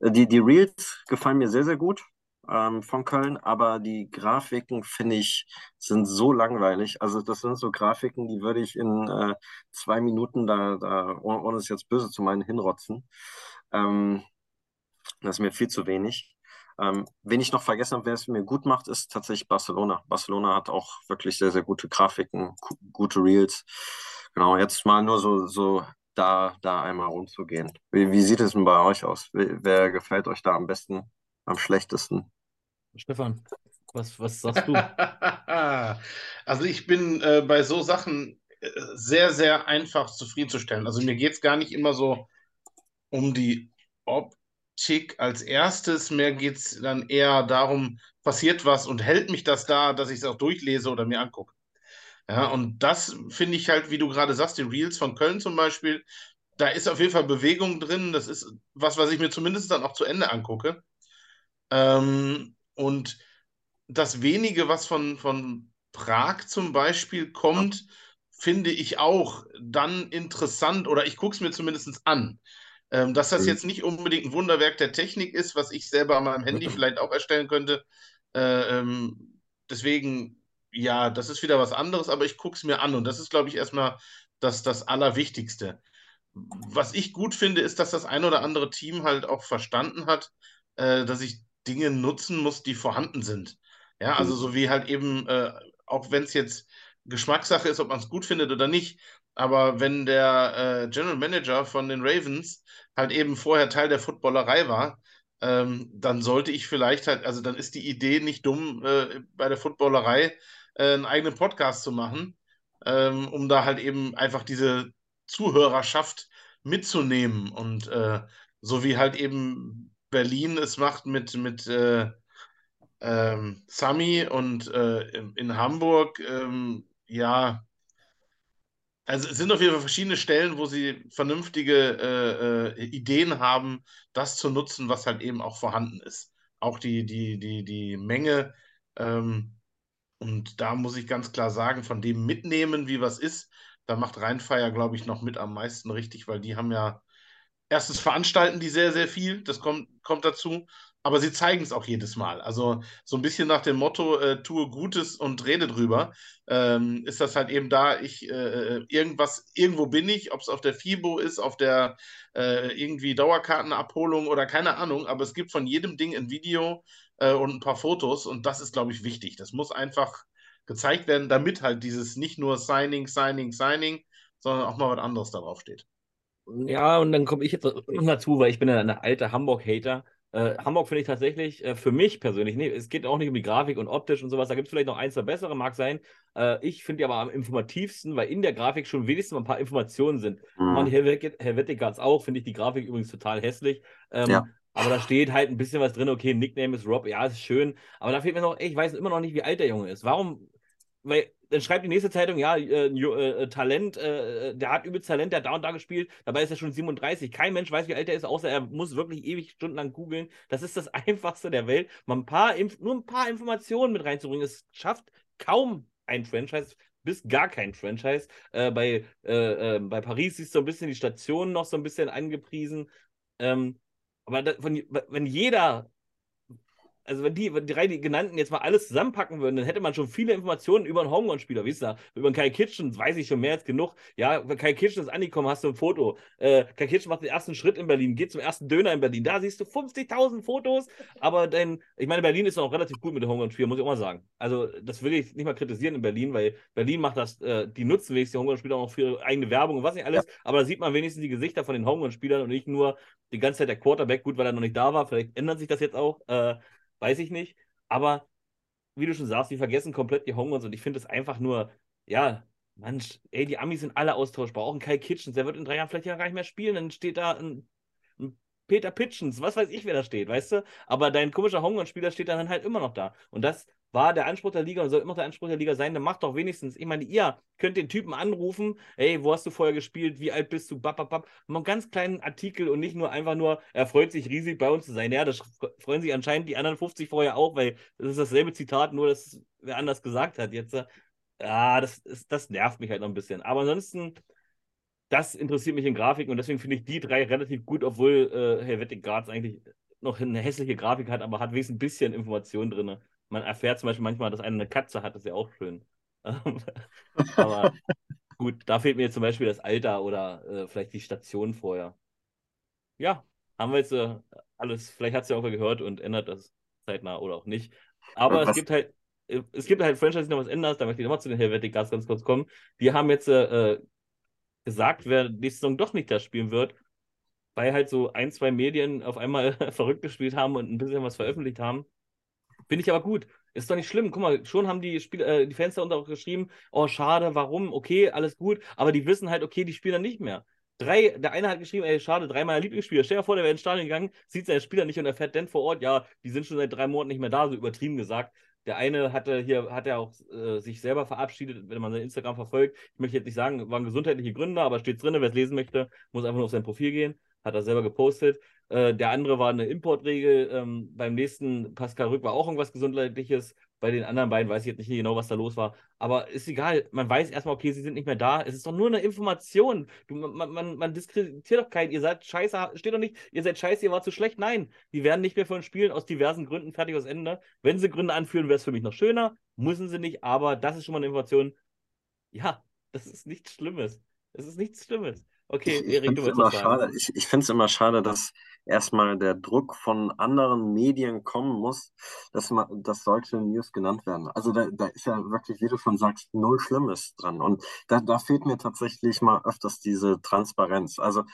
die, die Reels gefallen mir sehr, sehr gut ähm, von Köln, aber die Grafiken, finde ich, sind so langweilig. Also das sind so Grafiken, die würde ich in äh, zwei Minuten da, da, ohne es jetzt böse zu meinen, hinrotzen. Ähm, das ist mir viel zu wenig. Ähm, wen ich noch vergessen habe, wer es mir gut macht, ist tatsächlich Barcelona. Barcelona hat auch wirklich sehr, sehr gute Grafiken, gute Reels. Genau, jetzt mal nur so, so da, da einmal rumzugehen. Wie, wie sieht es denn bei euch aus? Wer gefällt euch da am besten, am schlechtesten? Stefan, was, was sagst du? also ich bin äh, bei so Sachen äh, sehr, sehr einfach zufriedenzustellen. Also mir geht es gar nicht immer so um die Optik als erstes. Mehr geht es dann eher darum, passiert was und hält mich das da, dass ich es auch durchlese oder mir angucke. Ja, und das finde ich halt, wie du gerade sagst, die Reels von Köln zum Beispiel, da ist auf jeden Fall Bewegung drin. Das ist was, was ich mir zumindest dann auch zu Ende angucke. Ähm, und das wenige, was von, von Prag zum Beispiel kommt, finde ich auch dann interessant oder ich gucke es mir zumindest an. Ähm, dass das jetzt nicht unbedingt ein Wunderwerk der Technik ist, was ich selber an meinem Handy vielleicht auch erstellen könnte. Äh, ähm, deswegen, ja, das ist wieder was anderes, aber ich gucke es mir an und das ist, glaube ich, erstmal das, das Allerwichtigste. Was ich gut finde, ist, dass das ein oder andere Team halt auch verstanden hat, äh, dass ich Dinge nutzen muss, die vorhanden sind. Ja, also mhm. so wie halt eben, äh, auch wenn es jetzt Geschmackssache ist, ob man es gut findet oder nicht, aber wenn der äh, General Manager von den Ravens halt eben vorher Teil der Footballerei war, ähm, dann sollte ich vielleicht halt, also dann ist die Idee nicht dumm, äh, bei der Footballerei äh, einen eigenen Podcast zu machen, ähm, um da halt eben einfach diese Zuhörerschaft mitzunehmen. Und äh, so wie halt eben Berlin es macht mit, mit äh, ähm, Sami und äh, in, Hamburg, ähm, ja, also es sind auf jeden Fall verschiedene Stellen, wo sie vernünftige äh, äh, Ideen haben, das zu nutzen, was halt eben auch vorhanden ist. Auch die, die, die, die Menge. Ähm, und da muss ich ganz klar sagen, von dem mitnehmen, wie was ist, da macht Rheinfeier, glaube ich, noch mit am meisten richtig, weil die haben ja erstens veranstalten die sehr, sehr viel, das kommt, kommt dazu aber sie zeigen es auch jedes Mal. Also so ein bisschen nach dem Motto, äh, tue Gutes und rede drüber, ähm, ist das halt eben da, ich äh, äh irgendwas, irgendwo bin ich, ob es auf der FIBO ist, auf der äh, irgendwie Dauerkartenabholung oder keine Ahnung, aber es gibt von jedem Ding ein Video äh, und ein paar Fotos und das ist, glaube ich, wichtig. Das muss einfach gezeigt werden, damit halt dieses nicht nur Signing, Signing, Signing, sondern auch mal was anderes darauf steht. Ja, und dann komme ich jetzt dazu, weil ich bin ja ein alter Hamburg-Hater. Äh, Hamburg finde ich tatsächlich, äh, für mich persönlich, nee, es geht auch nicht um die Grafik und optisch und sowas, da gibt es vielleicht noch ein, zwei bessere, mag sein. Äh, ich finde die aber am informativsten, weil in der Grafik schon wenigstens mal ein paar Informationen sind. Mhm. Machen die Helveticards auch, finde ich die Grafik übrigens total hässlich. Ähm, ja. Aber da steht halt ein bisschen was drin, okay, Nickname ist Rob, ja, ist schön. Aber da fehlt mir noch, ey, ich weiß immer noch nicht, wie alt der Junge ist. Warum? Weil dann schreibt die nächste Zeitung, ja, äh, äh, Talent, äh, der hat übelst Talent, der hat da und da gespielt, dabei ist er schon 37. Kein Mensch weiß, wie alt er ist, außer er muss wirklich ewig stundenlang googeln. Das ist das Einfachste der Welt. Mal ein paar, nur ein paar Informationen mit reinzubringen. Es schafft kaum ein Franchise, bis gar kein Franchise. Äh, bei, äh, äh, bei Paris siehst du ein bisschen die Stationen noch so ein bisschen angepriesen. Ähm, aber da, von, wenn jeder also wenn die, wenn die drei die genannten jetzt mal alles zusammenpacken würden, dann hätte man schon viele Informationen über einen Homegrown-Spieler, wisst ihr? Über einen Kai Kitchen weiß ich schon mehr als genug. Ja, wenn Kai Kitchen ist angekommen, hast du ein Foto. Äh, Kai Kitchen macht den ersten Schritt in Berlin, geht zum ersten Döner in Berlin. Da siehst du 50.000 Fotos, aber dein, ich meine, Berlin ist auch relativ gut mit den Homegrown-Spielern, muss ich auch mal sagen. Also das will ich nicht mal kritisieren in Berlin, weil Berlin macht das, äh, die nutzen wenigstens die Homegrown-Spieler auch für ihre eigene Werbung und was nicht alles, ja. aber da sieht man wenigstens die Gesichter von den Homegrown-Spielern und nicht nur die ganze Zeit der Quarterback, gut, weil er noch nicht da war, vielleicht ändert sich das jetzt auch, äh, weiß ich nicht. Aber wie du schon sagst, die vergessen komplett die Hongkons und ich finde es einfach nur, ja, Mensch, ey, die Amis sind alle austauschbar. Auch ein Kai Kitchens, der wird in drei Jahren vielleicht ja gar nicht mehr spielen. Dann steht da ein, ein Peter Pitchens, was weiß ich, wer da steht, weißt du? Aber dein komischer Hongkong-Spieler steht dann halt immer noch da. Und das war der Anspruch der Liga und soll immer der Anspruch der Liga sein, dann macht doch wenigstens, ich meine, ihr könnt den Typen anrufen, hey, wo hast du vorher gespielt, wie alt bist du, bap, bap, bap. Mal einen ganz kleinen Artikel und nicht nur einfach nur, er freut sich riesig bei uns zu sein. Ja, das freuen sich anscheinend die anderen 50 vorher auch, weil das ist dasselbe Zitat, nur dass wer anders gesagt hat jetzt. Ja, das, ist, das nervt mich halt noch ein bisschen. Aber ansonsten, das interessiert mich in Grafiken und deswegen finde ich die drei relativ gut, obwohl äh, Helvetic Guards eigentlich noch eine hässliche Grafik hat, aber hat wenigstens ein bisschen Information drin man erfährt zum Beispiel manchmal, dass einer eine Katze hat, das ist ja auch schön. Aber gut, da fehlt mir jetzt zum Beispiel das Alter oder äh, vielleicht die Station vorher. Ja, haben wir jetzt äh, alles, vielleicht hat es ja auch gehört und ändert das zeitnah oder auch nicht. Aber es gibt halt, äh, es gibt halt Franchise, die noch was ändern, da möchte ich nochmal zu den Helvetic Gas ganz kurz kommen. Die haben jetzt äh, gesagt, wer die Saison doch nicht da spielen wird, weil halt so ein, zwei Medien auf einmal verrückt gespielt haben und ein bisschen was veröffentlicht haben. Finde ich aber gut. Ist doch nicht schlimm. Guck mal, schon haben die, Spiel äh, die Fans da unter auch geschrieben, oh, schade, warum, okay, alles gut. Aber die wissen halt, okay, die spielen dann nicht mehr. Drei, der eine hat geschrieben, ey, schade, drei meiner Lieblingsspieler. Stell dir vor, der wäre ins Stadion gegangen, sieht seine Spieler nicht und erfährt dann vor Ort, ja, die sind schon seit drei Monaten nicht mehr da, so übertrieben gesagt. Der eine hatte hier, hat ja auch äh, sich selber verabschiedet, wenn man sein Instagram verfolgt. Ich möchte jetzt nicht sagen, waren gesundheitliche Gründe, aber steht drin, wer es lesen möchte, muss einfach nur auf sein Profil gehen. Hat er selber gepostet. Äh, der andere war eine Importregel. Ähm, beim nächsten Pascal Rück war auch irgendwas Gesundheitliches. Bei den anderen beiden weiß ich jetzt nicht genau, was da los war. Aber ist egal. Man weiß erstmal, okay, sie sind nicht mehr da. Es ist doch nur eine Information. Du, man, man, man diskreditiert doch keinen. Ihr seid scheiße, steht doch nicht, ihr seid scheiße, ihr wart zu schlecht. Nein, die werden nicht mehr von Spielen aus diversen Gründen fertig aus Ende. Wenn sie Gründe anführen, wäre es für mich noch schöner. Müssen sie nicht, aber das ist schon mal eine Information. Ja, das ist nichts Schlimmes. Es ist nichts Schlimmes. Okay, Ich, ich Erik, finde du immer schade. Ich, ich finde es immer schade, dass erstmal der Druck von anderen Medien kommen muss, dass man, dass solche News genannt werden. Also da, da ist ja wirklich, wie du schon sagst, null Schlimmes dran. Und da, da fehlt mir tatsächlich mal öfters diese Transparenz. Also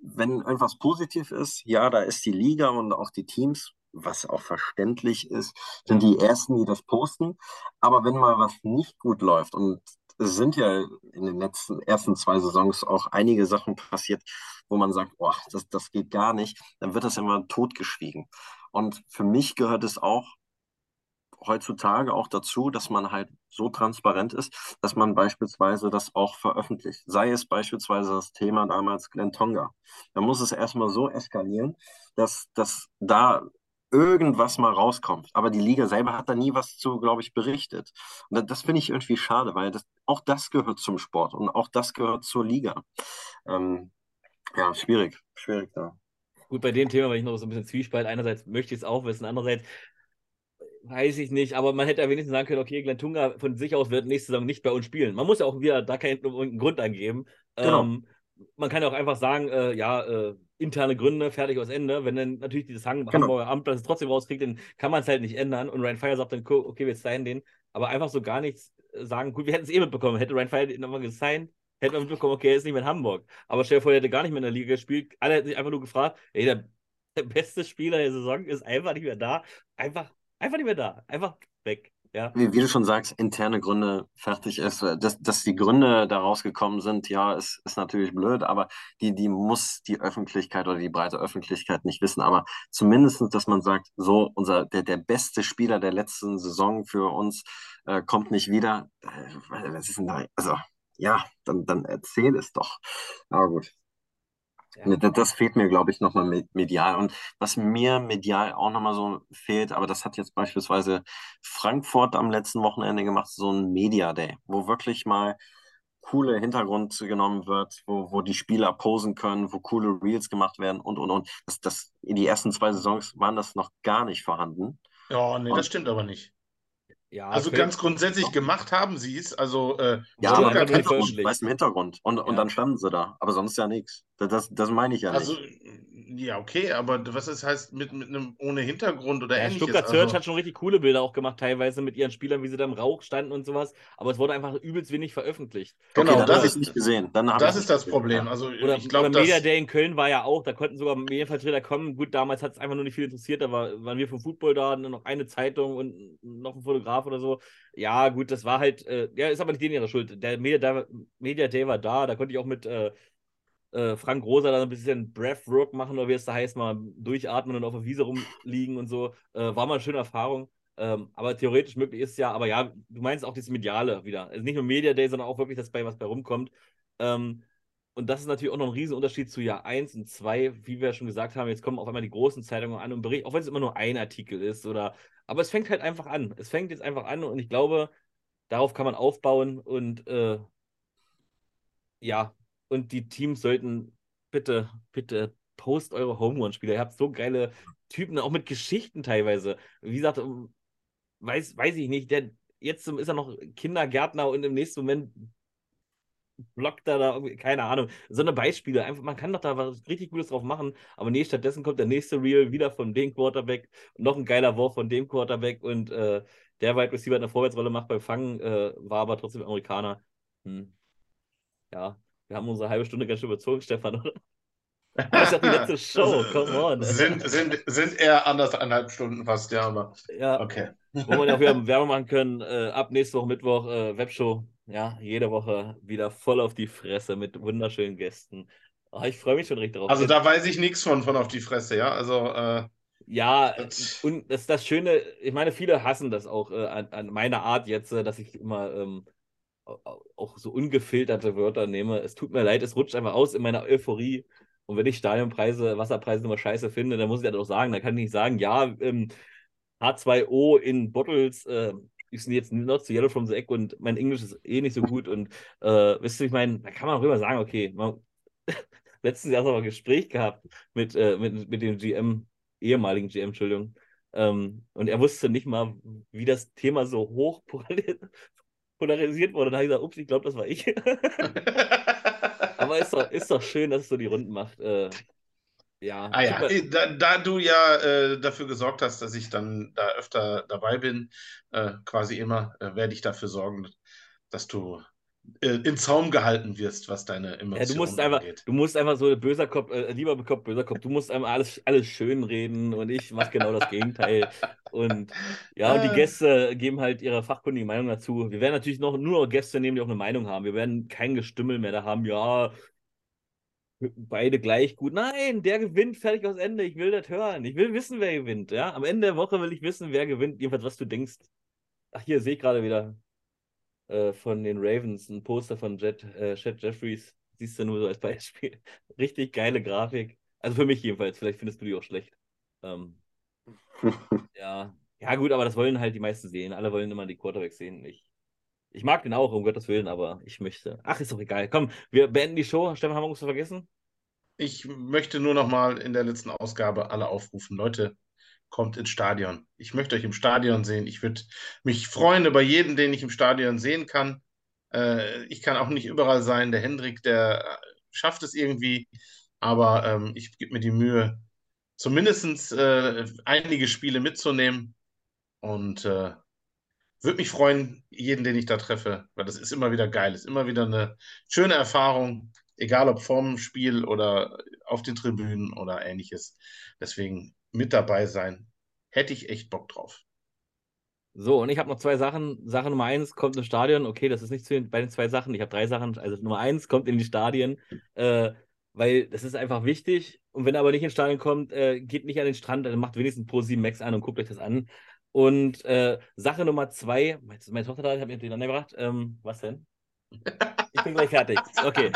wenn irgendwas positiv ist, ja, da ist die Liga und auch die Teams, was auch verständlich ist, sind die Ersten, die das posten. Aber wenn mal was nicht gut läuft und sind ja in den letzten ersten zwei Saisons auch einige Sachen passiert, wo man sagt, boah, das, das geht gar nicht, dann wird das immer totgeschwiegen. Und für mich gehört es auch heutzutage auch dazu, dass man halt so transparent ist, dass man beispielsweise das auch veröffentlicht. Sei es beispielsweise das Thema damals Glenn Tonga. Da muss es erstmal so eskalieren, dass, dass da irgendwas mal rauskommt. Aber die Liga selber hat da nie was zu, glaube ich, berichtet. Und das, finde ich irgendwie schade, weil das, auch das gehört zum Sport und auch das gehört zur Liga. Ähm, ja, schwierig, schwierig da. Gut, bei dem Thema war ich noch so ein bisschen Zwiespalt. Einerseits möchte ich es auch wissen, andererseits weiß ich nicht, aber man hätte ja wenigstens sagen können, okay, Glenn Tunga von sich aus wird nächste Saison nicht bei uns spielen. Man muss ja auch wieder da keinen Grund angeben. Genau. Ähm, man kann ja auch einfach sagen, äh, ja, äh, interne Gründe, fertig aus Ende. Wenn dann natürlich dieses Hang Genau. Hamburger Amt das trotzdem rauskriegt, dann kann man es halt nicht ändern. Und Ryan Fire sagt dann, okay, wir signen den. Aber einfach so gar nichts äh, sagen, gut, wir hätten es eh mitbekommen. Hätte Ryan Fire den nochmal gesigned, hätte man mitbekommen, okay, er ist nicht mehr in Hamburg. Aber stell dir vor, er hätte gar nicht mehr in der Liga gespielt. Alle hätten sich einfach nur gefragt, ey, der, der beste Spieler der Saison ist einfach nicht mehr da. Einfach, einfach nicht mehr da. Einfach weg. Ja. Wie, wie du schon sagst, interne Gründe fertig ist. Dass, dass die Gründe da rausgekommen sind, ja, ist, ist natürlich blöd, aber die, die muss die Öffentlichkeit oder die breite Öffentlichkeit nicht wissen. Aber zumindest, dass man sagt, so, unser, der, der beste Spieler der letzten Saison für uns äh, kommt nicht wieder. Äh, was ist denn da? Also, ja, dann, dann erzähl es doch. Aber gut. Ja. Das, fehlt mir, glaube ich, nochmal me- medial. Und was mir medial auch nochmal so fehlt, aber das hat jetzt beispielsweise Frankfurt am letzten Wochenende gemacht, so ein Media Day, wo wirklich mal coole Hintergrund genommen wird, wo, wo die Spieler posen können, wo coole Reels gemacht werden und, und, und. Das, das, in die ersten zwei Saisons waren das noch gar nicht vorhanden. Ja, nee, Und- das stimmt aber nicht. Ja, Also ganz grundsätzlich gemacht haben sie es. Also äh, Ja, aber die Hintergrund, du, im Hintergrund. Und, und Ja. dann standen sie da. Aber sonst ja nichts. Das, das, das meine ich ja also nicht. ja, okay, aber was das heißt mit, mit einem ohne Hintergrund oder Ja, ähnliches? Stuttgart also, Search hat schon richtig coole Bilder auch gemacht, teilweise mit ihren Spielern, wie sie da im Rauch standen und sowas. Aber es wurde einfach übelst wenig veröffentlicht. Genau, okay, das habe ich nicht gesehen. Dann das ist das gesehen, Problem. Also Oder, ich glaube, oder dass Media Day in Köln war ja auch, da konnten sogar Medienvertreter kommen. Gut, damals hat es einfach nur nicht viel interessiert, da war, waren wir vom Football da, nur noch eine Zeitung und noch ein Fotograf oder so. Ja, gut, das war halt, äh, ja, ist aber nicht denen ihre Schuld. Der Media Day, Media Day war da, da konnte ich auch mit äh, äh, Frank Rosa da ein bisschen Breathwork machen, oder wie es da heißt, mal durchatmen und auf der Wiese rumliegen und so. Äh, war mal eine schöne Erfahrung. Ähm, aber theoretisch möglich ist es ja, aber ja, du meinst auch das Mediale wieder. Also nicht nur Media Day, sondern auch wirklich, dass bei was bei rumkommt. Ähm, und das ist natürlich auch noch ein Riesenunterschied zu Jahr 1 und 2, wie wir schon gesagt haben. Jetzt kommen auf einmal die großen Zeitungen an und berichten, auch wenn es immer nur ein Artikel ist oder. Aber es fängt halt einfach an. Es fängt jetzt einfach an und ich glaube, darauf kann man aufbauen und äh, ja, und die Teams sollten bitte, bitte post eure Home Run-Spieler. Ihr habt so geile Typen, auch mit Geschichten teilweise. Wie gesagt, weiß, weiß ich nicht, der jetzt ist er noch Kindergärtner und im nächsten Moment blockt er da irgendwie, keine Ahnung. So eine Beispiele. Einfach, man kann doch da was richtig Gutes drauf machen, aber nee, stattdessen kommt der nächste Reel wieder von dem Quarterback noch ein geiler Wurf von dem Quarterback und äh, der Wide Receiver eine Vorwärtsrolle macht beim Fangen, äh, war aber trotzdem Amerikaner. Hm. Ja, wir haben unsere halbe Stunde ganz schön überzogen, Stefan, oder? Das ist ja die letzte Show, come on. Sind, sind, sind eher anderthalb Stunden fast, ja, aber Ja, okay. wo wir ja auch wieder Werbung machen können. Äh, ab nächste Woche Mittwoch äh, Webshow. Ja, jede Woche wieder voll auf die Fresse mit wunderschönen Gästen. Oh, ich freue mich schon richtig drauf. Also da weiß ich nichts von, von auf die Fresse, ja. Also äh, ja, das... und das ist das Schöne, ich meine, viele hassen das auch äh, an, an meiner Art jetzt, äh, dass ich immer ähm, auch so ungefilterte Wörter nehme. Es tut mir leid, es rutscht einfach aus in meiner Euphorie. Und wenn ich Stadionpreise, Wasserpreise immer scheiße finde, dann muss ich ja doch sagen, dann kann ich nicht sagen, ja, ähm, H2O in Bottles äh, ist jetzt not so yellow from the egg und mein Englisch ist eh nicht so gut. Und äh, wisst ihr, ich meine, da kann man auch immer sagen, okay, man, letztes Jahr haben wir ein Gespräch gehabt mit, äh, mit, mit dem GM, ehemaligen GM, Entschuldigung. Ähm, und er wusste nicht mal, wie das Thema so hoch polarisiert wurde. Da habe ich gesagt, ups, ich glaube, das war ich. Aber ist doch, ist doch schön, dass es so die Runden macht. Äh, ja. Ah ja, da, da, du ja äh, dafür gesorgt hast, dass ich dann da öfter dabei bin, äh, quasi immer, äh, werde ich dafür sorgen, dass du äh, in Zaum gehalten wirst, was deine Emotionen ja, du musst einfach, angeht. Du musst einfach so böser Kopf, äh, lieber Kopf, böser Kopf, du musst einfach alles, alles schön reden und ich mache genau das Gegenteil. Und ja, und die ah. Gäste geben halt ihre fachkundige Meinung dazu. Wir werden natürlich noch nur noch Gäste nehmen, die auch eine Meinung haben. Wir werden kein Gestümmel mehr da haben, ja, beide gleich gut. Nein, der gewinnt fertig aus Ende. Ich will das hören. Ich will wissen, wer gewinnt. Ja, am Ende der Woche will ich wissen, wer gewinnt. Jedenfalls, was du denkst. Ach, hier sehe ich gerade wieder. Äh, von den Ravens, ein Poster von Jet, äh, Chet Jeffries. Siehst du nur so als Beispiel. Richtig geile Grafik. Also für mich jedenfalls. Vielleicht findest du die auch schlecht. Ähm, ja. Ja, gut, aber das wollen halt die meisten sehen. Alle wollen immer die Quarterbacks sehen. Ich, ich mag den auch, um Gottes Willen, aber ich möchte. Ach, ist doch egal. Komm, wir beenden die Show. Stefan, haben wir uns vergessen? Ich möchte nur noch mal in der letzten Ausgabe alle aufrufen. Leute, kommt ins Stadion. Ich möchte euch im Stadion sehen. Ich würde mich freuen über jeden, den ich im Stadion sehen kann. Äh, ich kann auch nicht überall sein. Der Hendrik, der schafft es irgendwie, aber ähm, ich gebe mir die Mühe, zumindest äh, einige Spiele mitzunehmen und äh, würde mich freuen, jeden, den ich da treffe, weil das ist immer wieder geil, ist immer wieder eine schöne Erfahrung, egal ob vorm Spiel oder auf den Tribünen oder ähnliches. Deswegen mit dabei sein. Hätte ich echt Bock drauf. So, und ich habe noch zwei Sachen. Sache Nummer eins kommt ins Stadion. Okay, das ist nicht zu den, bei den zwei Sachen. Ich habe drei Sachen. Also Nummer eins kommt in die Stadien, äh, weil das ist einfach wichtig. Und wenn er aber nicht ins Stadion kommt, äh, geht nicht an den Strand, dann macht wenigstens Pro 7 Max an und guckt euch das an. Und äh, Sache Nummer zwei, meine Tochter da, ich habe mir durcheinander gebracht. Ähm, was denn? Ich bin gleich fertig. Okay,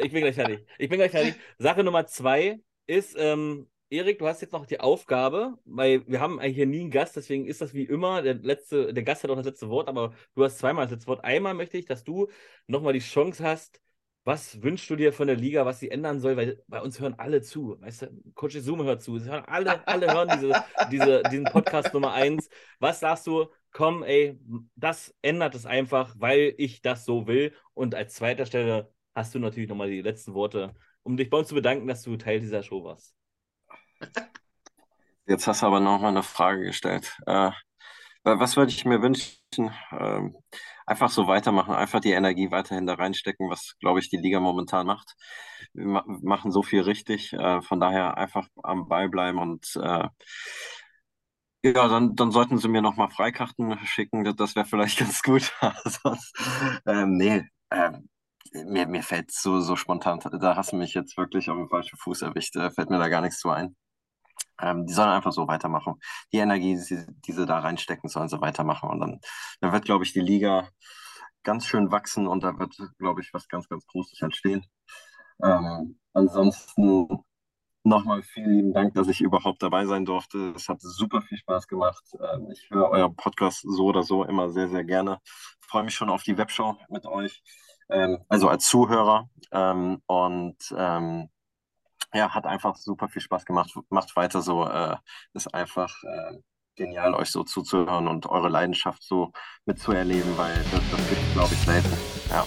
ich bin gleich fertig. Ich bin gleich fertig. Sache Nummer zwei ist, ähm, Erik, du hast jetzt noch die Aufgabe, weil wir haben hier nie einen Gast, deswegen ist das wie immer, der, letzte, der Gast hat auch das letzte Wort, aber du hast zweimal das letzte Wort. Einmal möchte ich, dass du nochmal die Chance hast, was wünschst du dir von der Liga, was sie ändern soll, weil bei uns hören alle zu. Weißt du, Coach Zoom hört zu. Hören alle, alle hören diese, diese, diesen Podcast Nummer eins. Was sagst du? Komm, ey, das ändert es einfach, weil ich das so will. Und als zweiter Stelle hast du natürlich nochmal die letzten Worte, um dich bei uns zu bedanken, dass du Teil dieser Show warst. Jetzt hast du aber nochmal eine Frage gestellt. Äh, was würde ich mir wünschen? Ähm, einfach so weitermachen, einfach die Energie weiterhin da reinstecken, was, glaube ich, die Liga momentan macht. Wir ma machen so viel richtig, äh, von daher einfach am Ball bleiben und äh, ja, dann, dann sollten sie mir nochmal Freikarten schicken, das, das wäre vielleicht ganz gut. Sonst, ähm, nee, ähm, mir, mir fällt so, so spontan, da hast du mich jetzt wirklich auf den falschen Fuß erwischt, da fällt mir da gar nichts zu ein. Ähm, die sollen einfach so weitermachen. Die Energie, die, die sie da reinstecken, sollen sie weitermachen. Und dann, dann wird, glaube ich, die Liga ganz schön wachsen und da wird, glaube ich, was ganz, ganz Großes entstehen. Ähm, ansonsten nochmal vielen lieben Dank, dass ich überhaupt dabei sein durfte. Es hat super viel Spaß gemacht. Ähm, ich höre euren Podcast so oder so immer sehr, sehr gerne. freue mich schon auf die Webshow mit euch, ähm, also als Zuhörer. Ähm, und ähm, ja, hat einfach super viel Spaß gemacht. Macht weiter so. Äh, ist einfach äh, genial, euch so zuzuhören und eure Leidenschaft so mitzuerleben, weil das, das gibt glaube ich, selten. Ja.